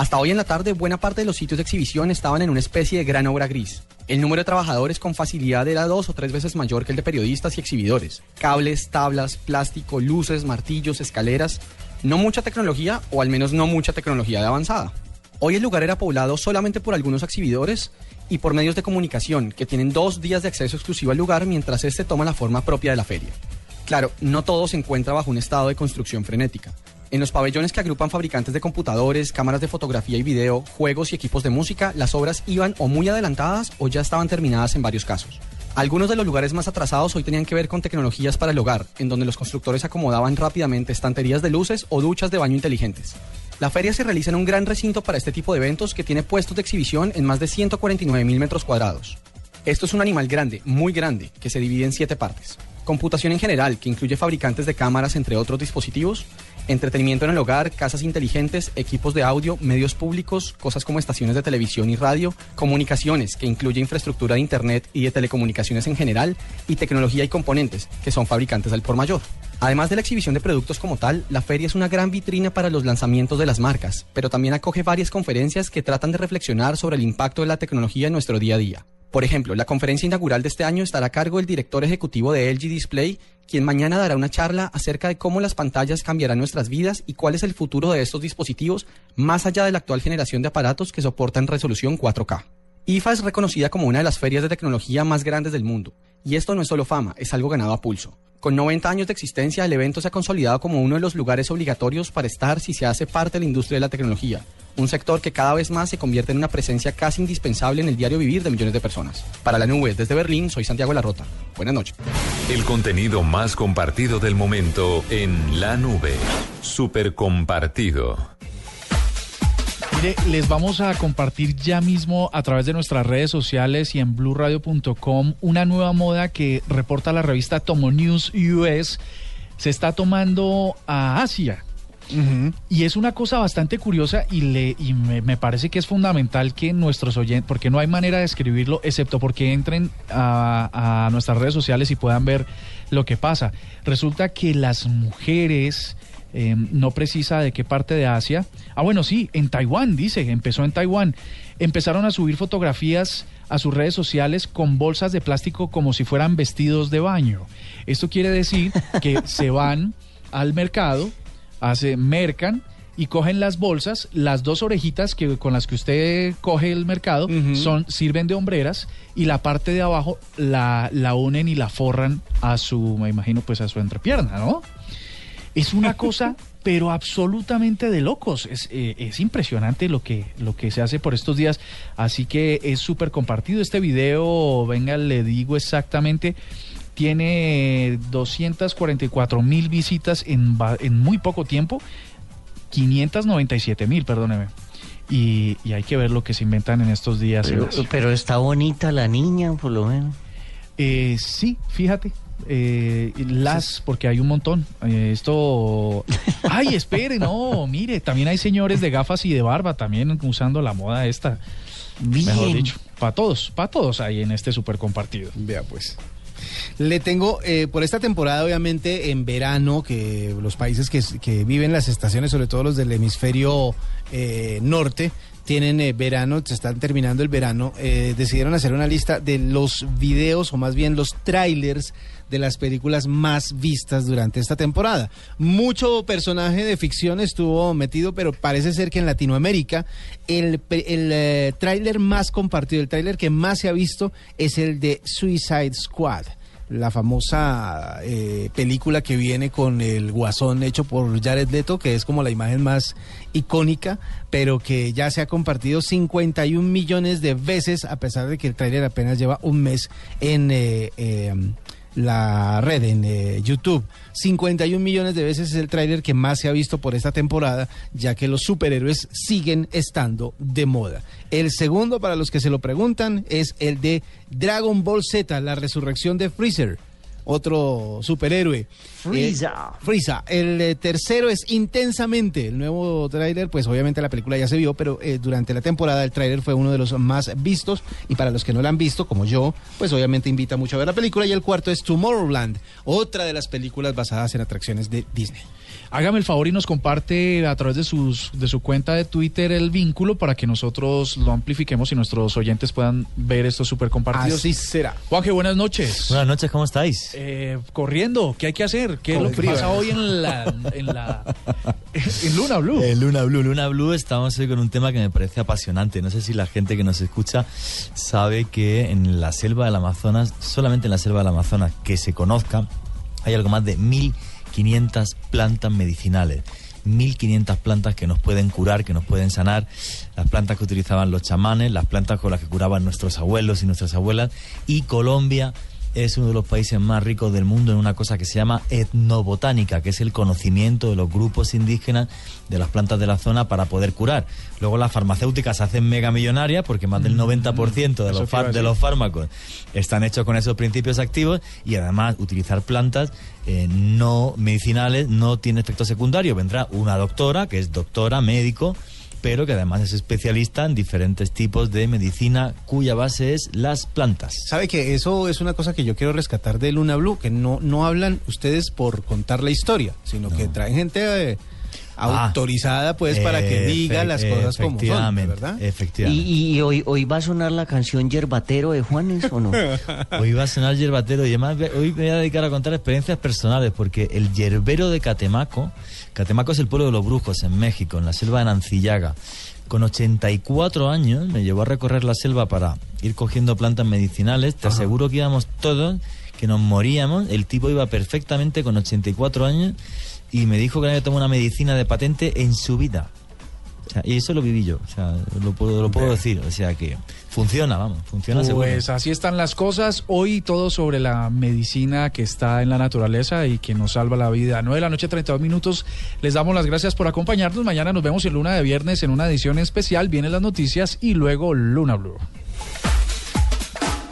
Hasta hoy en la tarde, buena parte de los sitios de exhibición estaban en una especie de gran obra gris. El número de trabajadores con facilidad era dos o tres veces mayor que el de periodistas y exhibidores. Cables, tablas, plástico, luces, martillos, escaleras. No mucha tecnología, o al menos no mucha tecnología de avanzada. Hoy el lugar era poblado solamente por algunos exhibidores y por medios de comunicación que tienen dos días de acceso exclusivo al lugar mientras este toma la forma propia de la feria. Claro, no todo se encuentra bajo un estado de construcción frenética. En los pabellones que agrupan fabricantes de computadores, cámaras de fotografía y video, juegos y equipos de música, las obras iban o muy adelantadas o ya estaban terminadas en varios casos. Algunos de los lugares más atrasados hoy tenían que ver con tecnologías para el hogar, en donde los constructores acomodaban rápidamente estanterías de luces o duchas de baño inteligentes. La feria se realiza en un gran recinto para este tipo de eventos que tiene puestos de exhibición en más de 149 mil metros cuadrados. Esto es un animal grande, muy grande, que se divide en siete partes. Computación en general, que incluye fabricantes de cámaras entre otros dispositivos, Entretenimiento en el hogar, casas inteligentes, equipos de audio, medios públicos, cosas como estaciones de televisión y radio, comunicaciones, que incluye infraestructura de Internet y de telecomunicaciones en general, y tecnología y componentes, que son fabricantes al por mayor. Además de la exhibición de productos como tal, la feria es una gran vitrina para los lanzamientos de las marcas, pero también acoge varias conferencias que tratan de reflexionar sobre el impacto de la tecnología en nuestro día a día. Por ejemplo, la conferencia inaugural de este año estará a cargo del director ejecutivo de LG Display, quien mañana dará una charla acerca de cómo las pantallas cambiarán nuestras vidas y cuál es el futuro de estos dispositivos más allá de la actual generación de aparatos que soportan resolución 4K. IFA es reconocida como una de las ferias de tecnología más grandes del mundo, y esto no es solo fama, es algo ganado a pulso. Con 90 años de existencia, el evento se ha consolidado como uno de los lugares obligatorios para estar si se hace parte de la industria de la tecnología, un sector que cada vez más se convierte en una presencia casi indispensable en el diario vivir de millones de personas. Para la nube, desde Berlín, soy Santiago Larrota. Buenas noches. El contenido más compartido del momento en la nube. Super compartido. Mire, les vamos a compartir ya mismo a través de nuestras redes sociales y en blurradio.com una nueva moda que reporta la revista Tomo News US. Se está tomando a Asia. Y es una cosa bastante curiosa y, le, y me, parece que es fundamental que nuestros oyentes, porque no hay manera de escribirlo, excepto porque entren a, nuestras redes sociales y puedan ver lo que pasa. Resulta que las mujeres, eh, no precisa de qué parte de Asia, ah bueno, sí, en Taiwán, dice, empezó en Taiwán, empezaron a subir fotografías a sus redes sociales con bolsas de plástico como si fueran vestidos de baño. Esto quiere decir que se van al mercado, hace, mercan y cogen las bolsas, las dos orejitas que con las que usted coge el mercado son sirven de hombreras y la parte de abajo la, la unen y la forran a su, me imagino, pues a su entrepierna, ¿no? Es una cosa, [laughs] pero absolutamente de locos. Es, eh, es impresionante lo que, lo que se hace por estos días. Así que es súper compartido este video. Venga, le digo exactamente. Tiene 244 mil visitas en, muy poco tiempo. 597 mil, perdóneme. Y, y hay que ver lo que se inventan en estos días. Pero, está bonita la niña, por lo menos. Eh, sí, fíjate. eh, las, porque hay un montón. Eh, esto. [laughs] Ay, espere, no, mire, también hay señores de gafas y de barba también usando la moda esta. Mejor dicho, para todos, para todos ahí en este super compartido. Vea pues. Le tengo, eh, por esta temporada, obviamente, en verano, que los países que, viven las estaciones, sobre todo los del hemisferio eh, norte, tienen eh, verano, se están terminando el verano, eh, decidieron hacer una lista de los videos, o más bien los trailers de las películas más vistas durante esta temporada. Mucho personaje de ficción estuvo metido, pero parece ser que en Latinoamérica el, el eh, tráiler más compartido, el tráiler que más se ha visto es el de Suicide Squad. La famosa eh, película que viene con el guasón hecho por Jared Leto, que es como la imagen más icónica, pero que ya se ha compartido 51 millones de veces, a pesar de que el tráiler apenas lleva un mes en eh, eh, la red en eh, YouTube. 51 millones de veces es el tráiler que más se ha visto por esta temporada, ya que los superhéroes siguen estando de moda. El segundo, para los que se lo preguntan, es el de Dragon Ball Z, la resurrección de Freezer. Otro superhéroe. Frieza. Eh, Frieza. El eh, tercero es Intensamente. El nuevo tráiler, pues obviamente la película ya se vio, pero eh, durante la temporada el tráiler fue uno de los más vistos. Y para los que no la han visto, como yo, pues obviamente invita mucho a ver la película. Y el cuarto es Tomorrowland, otra de las películas basadas en atracciones de Disney. Hágame el favor y nos comparte a través de, sus, de su cuenta de Twitter el vínculo para que nosotros lo amplifiquemos y nuestros oyentes puedan ver estos super compartidos. Así será. Juanje, buenas noches. Buenas noches, ¿cómo estáis? Eh, corriendo, ¿qué hay que hacer? ¿Qué es lo que frío. pasa hoy en la, en la [laughs] en Luna Blue? En Luna Blue, Luna Blue estamos hoy con un tema que me parece apasionante. No sé si la gente que nos escucha sabe que en la selva del Amazonas, solamente en la selva del Amazonas que se conozca, hay algo más de 1500 plantas medicinales. 1500 plantas que nos pueden curar, que nos pueden sanar, las plantas que utilizaban los chamanes, las plantas con las que curaban nuestros abuelos y nuestras abuelas, y Colombia es uno de los países más ricos del mundo en una cosa que se llama etnobotánica, que es el conocimiento de los grupos indígenas de las plantas de la zona para poder curar. Luego las farmacéuticas se hacen mega millonarias porque más del 90% de Mm, Eso los, far- de los fármacos están hechos con esos principios activos y además utilizar plantas eh, no medicinales no tiene efecto secundario. Vendrá una doctora, que es doctora, médico, pero que además es especialista en diferentes tipos de medicina cuya base es las plantas. ¿Sabe que eso es una cosa que yo quiero rescatar de Luna Blue? Que no, no hablan ustedes por contar la historia, sino que traen gente eh, Ah, autorizada pues para que diga las cosas como son, efectivamente, ¿verdad? Efectivamente. ¿Y, y hoy, hoy va a sonar la canción Yerbatero de Juanes o no? [laughs] Hoy va a sonar yerbatero y además hoy me voy a dedicar a contar experiencias personales porque el yerbero de Catemaco, Catemaco es el pueblo de los brujos en México, en la selva de Nancillaga. Con 84 años me llevó a recorrer la selva para ir cogiendo plantas medicinales. Te aseguro que íbamos todos, que nos moríamos. El tipo iba perfectamente con 84 años y me dijo que no había tomado una medicina de patente en su vida. O sea, y eso lo viví yo, o sea, lo puedo, lo puedo decir, o sea que funciona, vamos, funciona seguro. Pues así están las cosas. Hoy todo sobre la medicina que está en la naturaleza y que nos salva la vida. 9 de la noche, 32 minutos. Les damos las gracias por acompañarnos. Mañana nos vemos en Luna de Viernes en una edición especial. Vienen las noticias y luego Luna Blue.